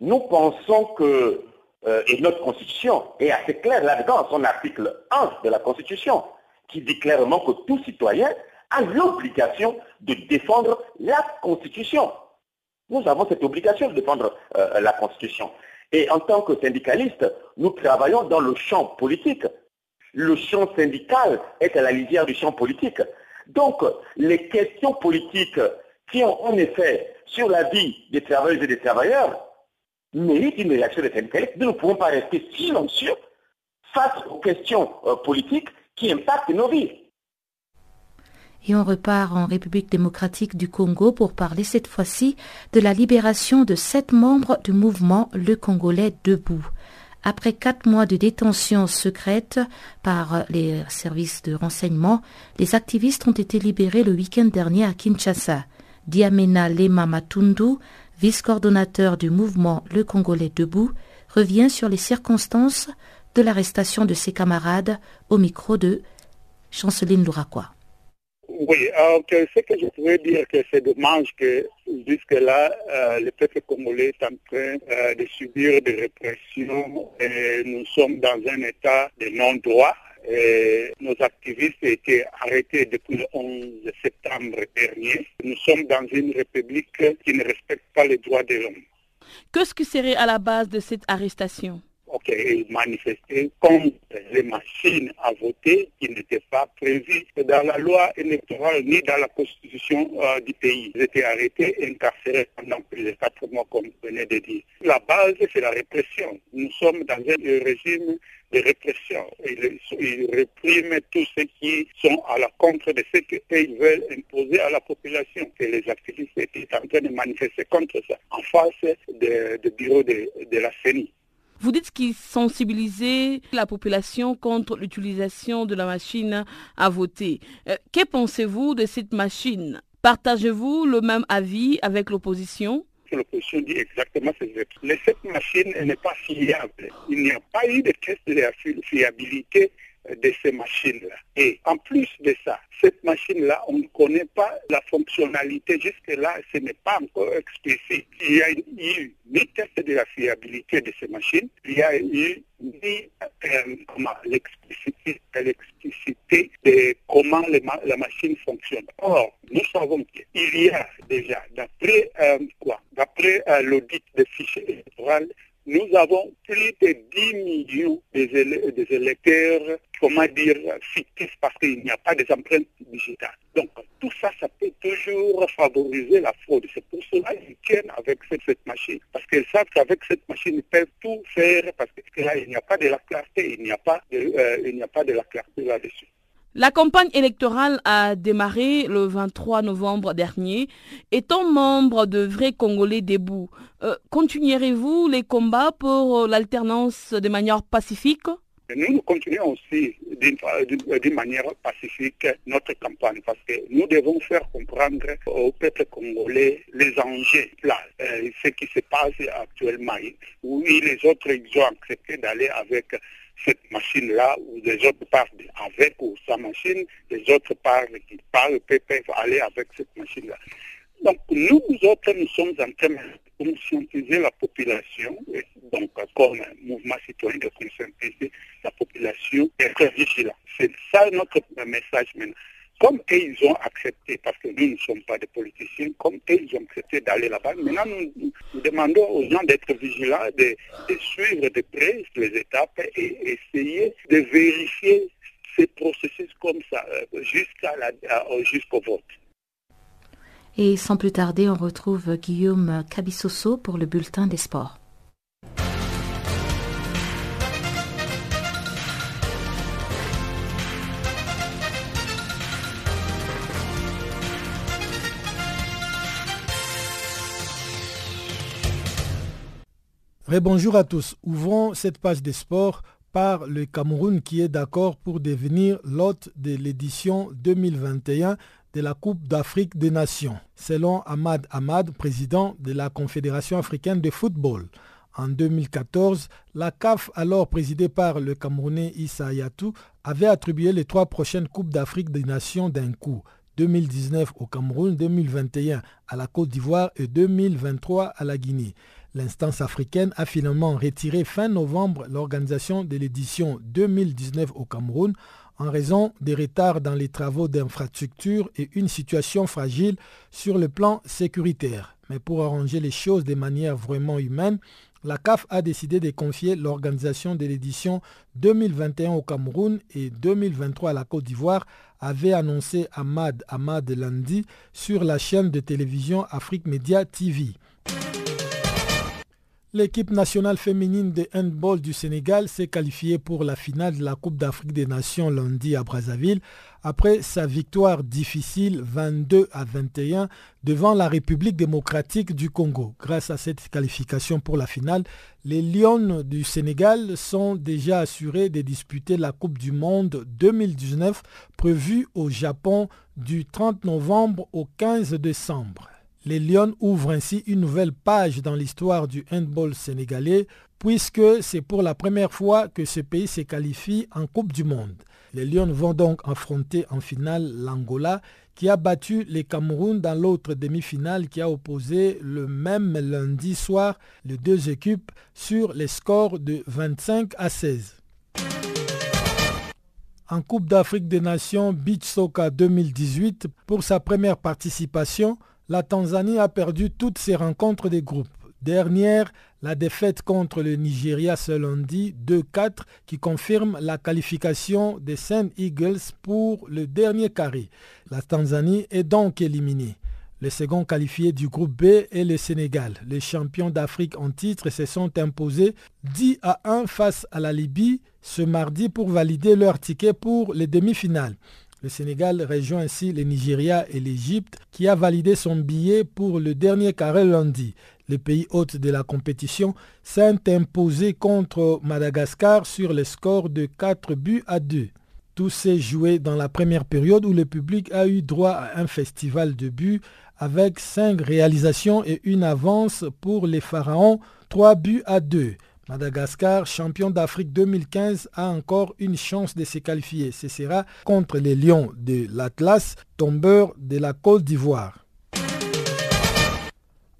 Nous pensons que euh, et notre Constitution est assez claire là-dedans, son article 1 de la Constitution, qui dit clairement que tout citoyen a l'obligation de défendre la Constitution. Nous avons cette obligation de défendre euh, la Constitution. Et en tant que syndicaliste, nous travaillons dans le champ politique. Le champ syndical est à la lisière du champ politique. Donc, les questions politiques qui ont en effet sur la vie des travailleuses et des travailleurs mérite une réaction des syndicalistes. Nous ne pouvons pas rester silencieux face aux questions euh, politiques qui impactent nos vies. Et on repart en République démocratique du Congo pour parler cette fois-ci de la libération de sept membres du mouvement Le Congolais Debout. Après quatre mois de détention secrète par les services de renseignement, les activistes ont été libérés le week-end dernier à Kinshasa. Diamena Lema Matundu vice-coordonnateur du mouvement Le Congolais Debout, revient sur les circonstances de l'arrestation de ses camarades au micro de Chanceline Louraquois. Oui, alors ce que je pourrais dire que c'est dommage que jusque-là, euh, le peuple congolais est en train euh, de subir des répressions et nous sommes dans un état de non-droit nos activistes étaient arrêtés depuis le 11 septembre dernier. Nous sommes dans une république qui ne respecte pas les droits de l'homme. Qu'est-ce qui serait à la base de cette arrestation? Ok, et manifester contre les machines à voter qui n'étaient pas prévues dans la loi électorale ni dans la constitution euh, du pays. Ils étaient arrêtés et incarcérés pendant plus de quatre mois, comme vous venez de dire. La base, c'est la répression. Nous sommes dans un régime de répression. Ils, répriment tous ceux qui sont à la contre de ce qu'ils veulent imposer à la population. Et les activistes étaient en train de manifester contre ça, en face du bureau de, de la CENI. Vous dites qu'ils sensibilisaient la population contre l'utilisation de la machine à voter. Euh, que pensez-vous de cette machine? Partagez-vous le même avis avec l'opposition? L'opposition dit exactement ces Mais cette machine n'est pas fiable. Il n'y a pas eu de test de fiabilité de ces machines-là. Et en plus de ça, cette machine-là, on ne connaît pas la fonctionnalité. Jusque-là, ce n'est pas encore explicite. Il y a eu ni test de la fiabilité de ces machines, il y a eu ni euh, l'explicité, de comment la machine fonctionne. Or, nous savons qu'il y a déjà, d'après euh, quoi D'après euh, l'audit des fichiers électoraux, nous avons plus de 10 millions des électeurs, comment dire, fictifs parce qu'il n'y a pas des empreintes digitales. Donc tout ça, ça peut toujours favoriser la fraude. C'est pour cela qu'ils tiennent avec cette, machine. Parce qu'ils savent qu'avec cette machine, ils peuvent tout faire parce que là, il n'y a pas de la clarté, il n'y a pas euh, il n'y a pas de la clarté là-dessus. La campagne électorale a démarré le 23 novembre dernier. Étant membre de Vrais Congolais debout, euh, continuerez-vous les combats pour l'alternance de manière pacifique? Nous, continuons aussi d'une manière pacifique notre campagne parce que nous devons faire comprendre au peuple congolais les enjeux là, euh, ce qui se passe actuellement. Oui, les autres, ils ont accepté d'aller avec cette machine-là, où les autres parlent avec ou sans machine, les autres parlent qui parlent, peuvent aller avec cette machine-là. Donc nous, autres, nous sommes en train de conscientiser la population, donc comme mouvement citoyen de conscientiser la population, être vigilant. C'est ça notre message maintenant comme ils ont accepté, parce que nous ne sommes pas des politiciens, comme ils ont accepté d'aller là-bas, maintenant nous, demandons aux gens d'être vigilants, de, suivre de près les étapes et essayer de vérifier ces processus comme ça euh, jusqu'au vote. Et sans plus tarder, on retrouve Guillaume Cabissoso pour le bulletin des sports. Bonjour à tous. Ouvrons cette page des sports par le Cameroun qui est d'accord pour devenir l'hôte de l'édition 2021 de la Coupe d'Afrique des Nations, selon Ahmad Ahmad, président de la Confédération africaine de football. En 2014, la CAF, alors présidée par le Camerounais Issa Ayatou, avait attribué les trois prochaines Coupes d'Afrique des Nations d'un coup. 2019 au Cameroun, 2021 à la Côte d'Ivoire et 2023 à la Guinée. L'instance africaine a finalement retiré fin novembre l'organisation de l'édition 2019 au Cameroun en raison des retards dans les travaux d'infrastructure et une situation fragile sur le plan sécuritaire. Mais pour arranger les choses de manière vraiment humaine, la CAF a décidé de confier l'organisation de l'édition 2021 au Cameroun et 2023 à la Côte d'Ivoire, avait annoncé Ahmad Ahmad lundi sur la chaîne de télévision Afrique Média TV. L'équipe nationale féminine de handball du Sénégal s'est qualifiée pour la finale de la Coupe d'Afrique des Nations lundi à Brazzaville après sa victoire difficile 22 à 21 devant la République démocratique du Congo. Grâce à cette qualification pour la finale, les Lions du Sénégal sont déjà assurés de disputer la Coupe du Monde 2019 prévue au Japon du 30 novembre au 15 décembre. Les Lions ouvrent ainsi une nouvelle page dans l'histoire du handball sénégalais puisque c'est pour la première fois que ce pays se qualifie en Coupe du Monde. Les Lions vont donc affronter en finale l'Angola qui a battu les Cameroun dans l'autre demi-finale qui a opposé le même lundi soir les deux équipes sur les scores de 25 à 16. En Coupe d'Afrique des Nations Beach Soccer 2018, pour sa première participation, la Tanzanie a perdu toutes ses rencontres des groupes. Dernière, la défaite contre le Nigeria ce lundi 2-4 qui confirme la qualification des Saint Eagles pour le dernier carré. La Tanzanie est donc éliminée. Le second qualifié du groupe B est le Sénégal. Les champions d'Afrique en titre se sont imposés 10 à 1 face à la Libye ce mardi pour valider leur ticket pour les demi-finales. Le Sénégal rejoint ainsi le Nigeria et l'Égypte qui a validé son billet pour le dernier carré lundi. Les pays hôtes de la compétition s'est imposé contre Madagascar sur le score de 4 buts à 2. Tout s'est joué dans la première période où le public a eu droit à un festival de buts avec 5 réalisations et une avance pour les Pharaons, 3 buts à 2. Madagascar, champion d'Afrique 2015, a encore une chance de se qualifier. Ce sera contre les Lions de l'Atlas, tombeur de la Côte d'Ivoire.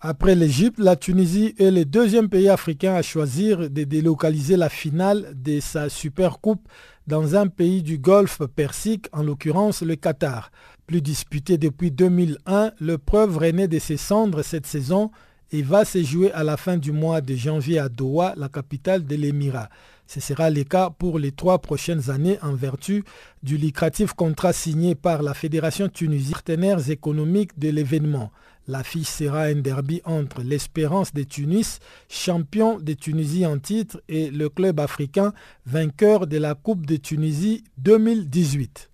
Après l'Égypte, la Tunisie est le deuxième pays africain à choisir de délocaliser la finale de sa Super Coupe dans un pays du Golfe Persique, en l'occurrence le Qatar. Plus disputé depuis 2001, l'épreuve renaît de ses cendres cette saison et va se jouer à la fin du mois de janvier à Doha, la capitale de l'Émirat. Ce sera le cas pour les trois prochaines années en vertu du lucratif contrat signé par la Fédération tunisienne, partenaires économiques de l'événement. L'affiche sera un derby entre l'Espérance de Tunis, champion de Tunisie en titre, et le club africain vainqueur de la Coupe de Tunisie 2018.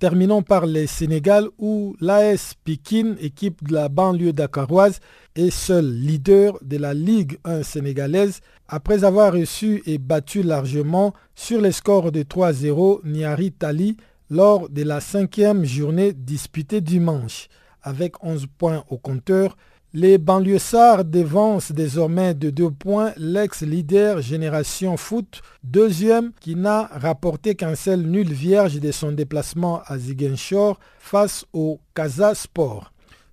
Terminons par le Sénégal où l'AS Pikin, équipe de la banlieue dakaroise, est seul leader de la Ligue 1 sénégalaise après avoir reçu et battu largement sur les scores de 3-0 Niari Tali lors de la cinquième journée disputée dimanche. Avec 11 points au compteur, les banlieusards devancent désormais de deux points l'ex-leader Génération Foot, deuxième qui n'a rapporté qu'un seul nul vierge de son déplacement à Ziguinchor face au Casa Sport.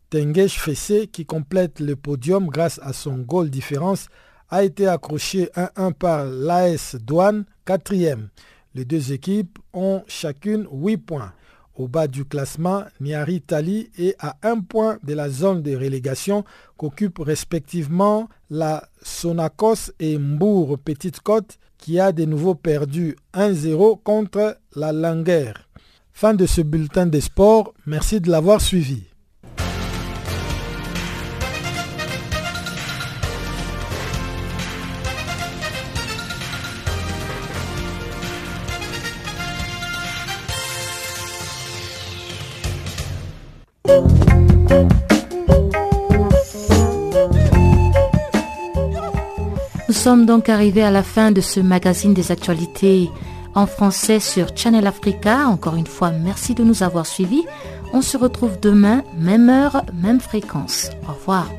Tengesh Fessé, qui complète le podium grâce à son goal différence, a été accroché 1-1 par l'AS Douane, quatrième. Les deux équipes ont chacune 8 points. Au bas du classement, Niari Tali est à un point de la zone de relégation qu'occupent respectivement la Sonacos et Mbour Petite Côte qui a de nouveau perdu 1-0 contre la Langueur. Fin de ce bulletin des sports, merci de l'avoir suivi. Nous sommes donc arrivés à la fin de ce magazine des actualités en français sur Channel Africa. Encore une fois, merci de nous avoir suivis. On se retrouve demain, même heure, même fréquence. Au revoir.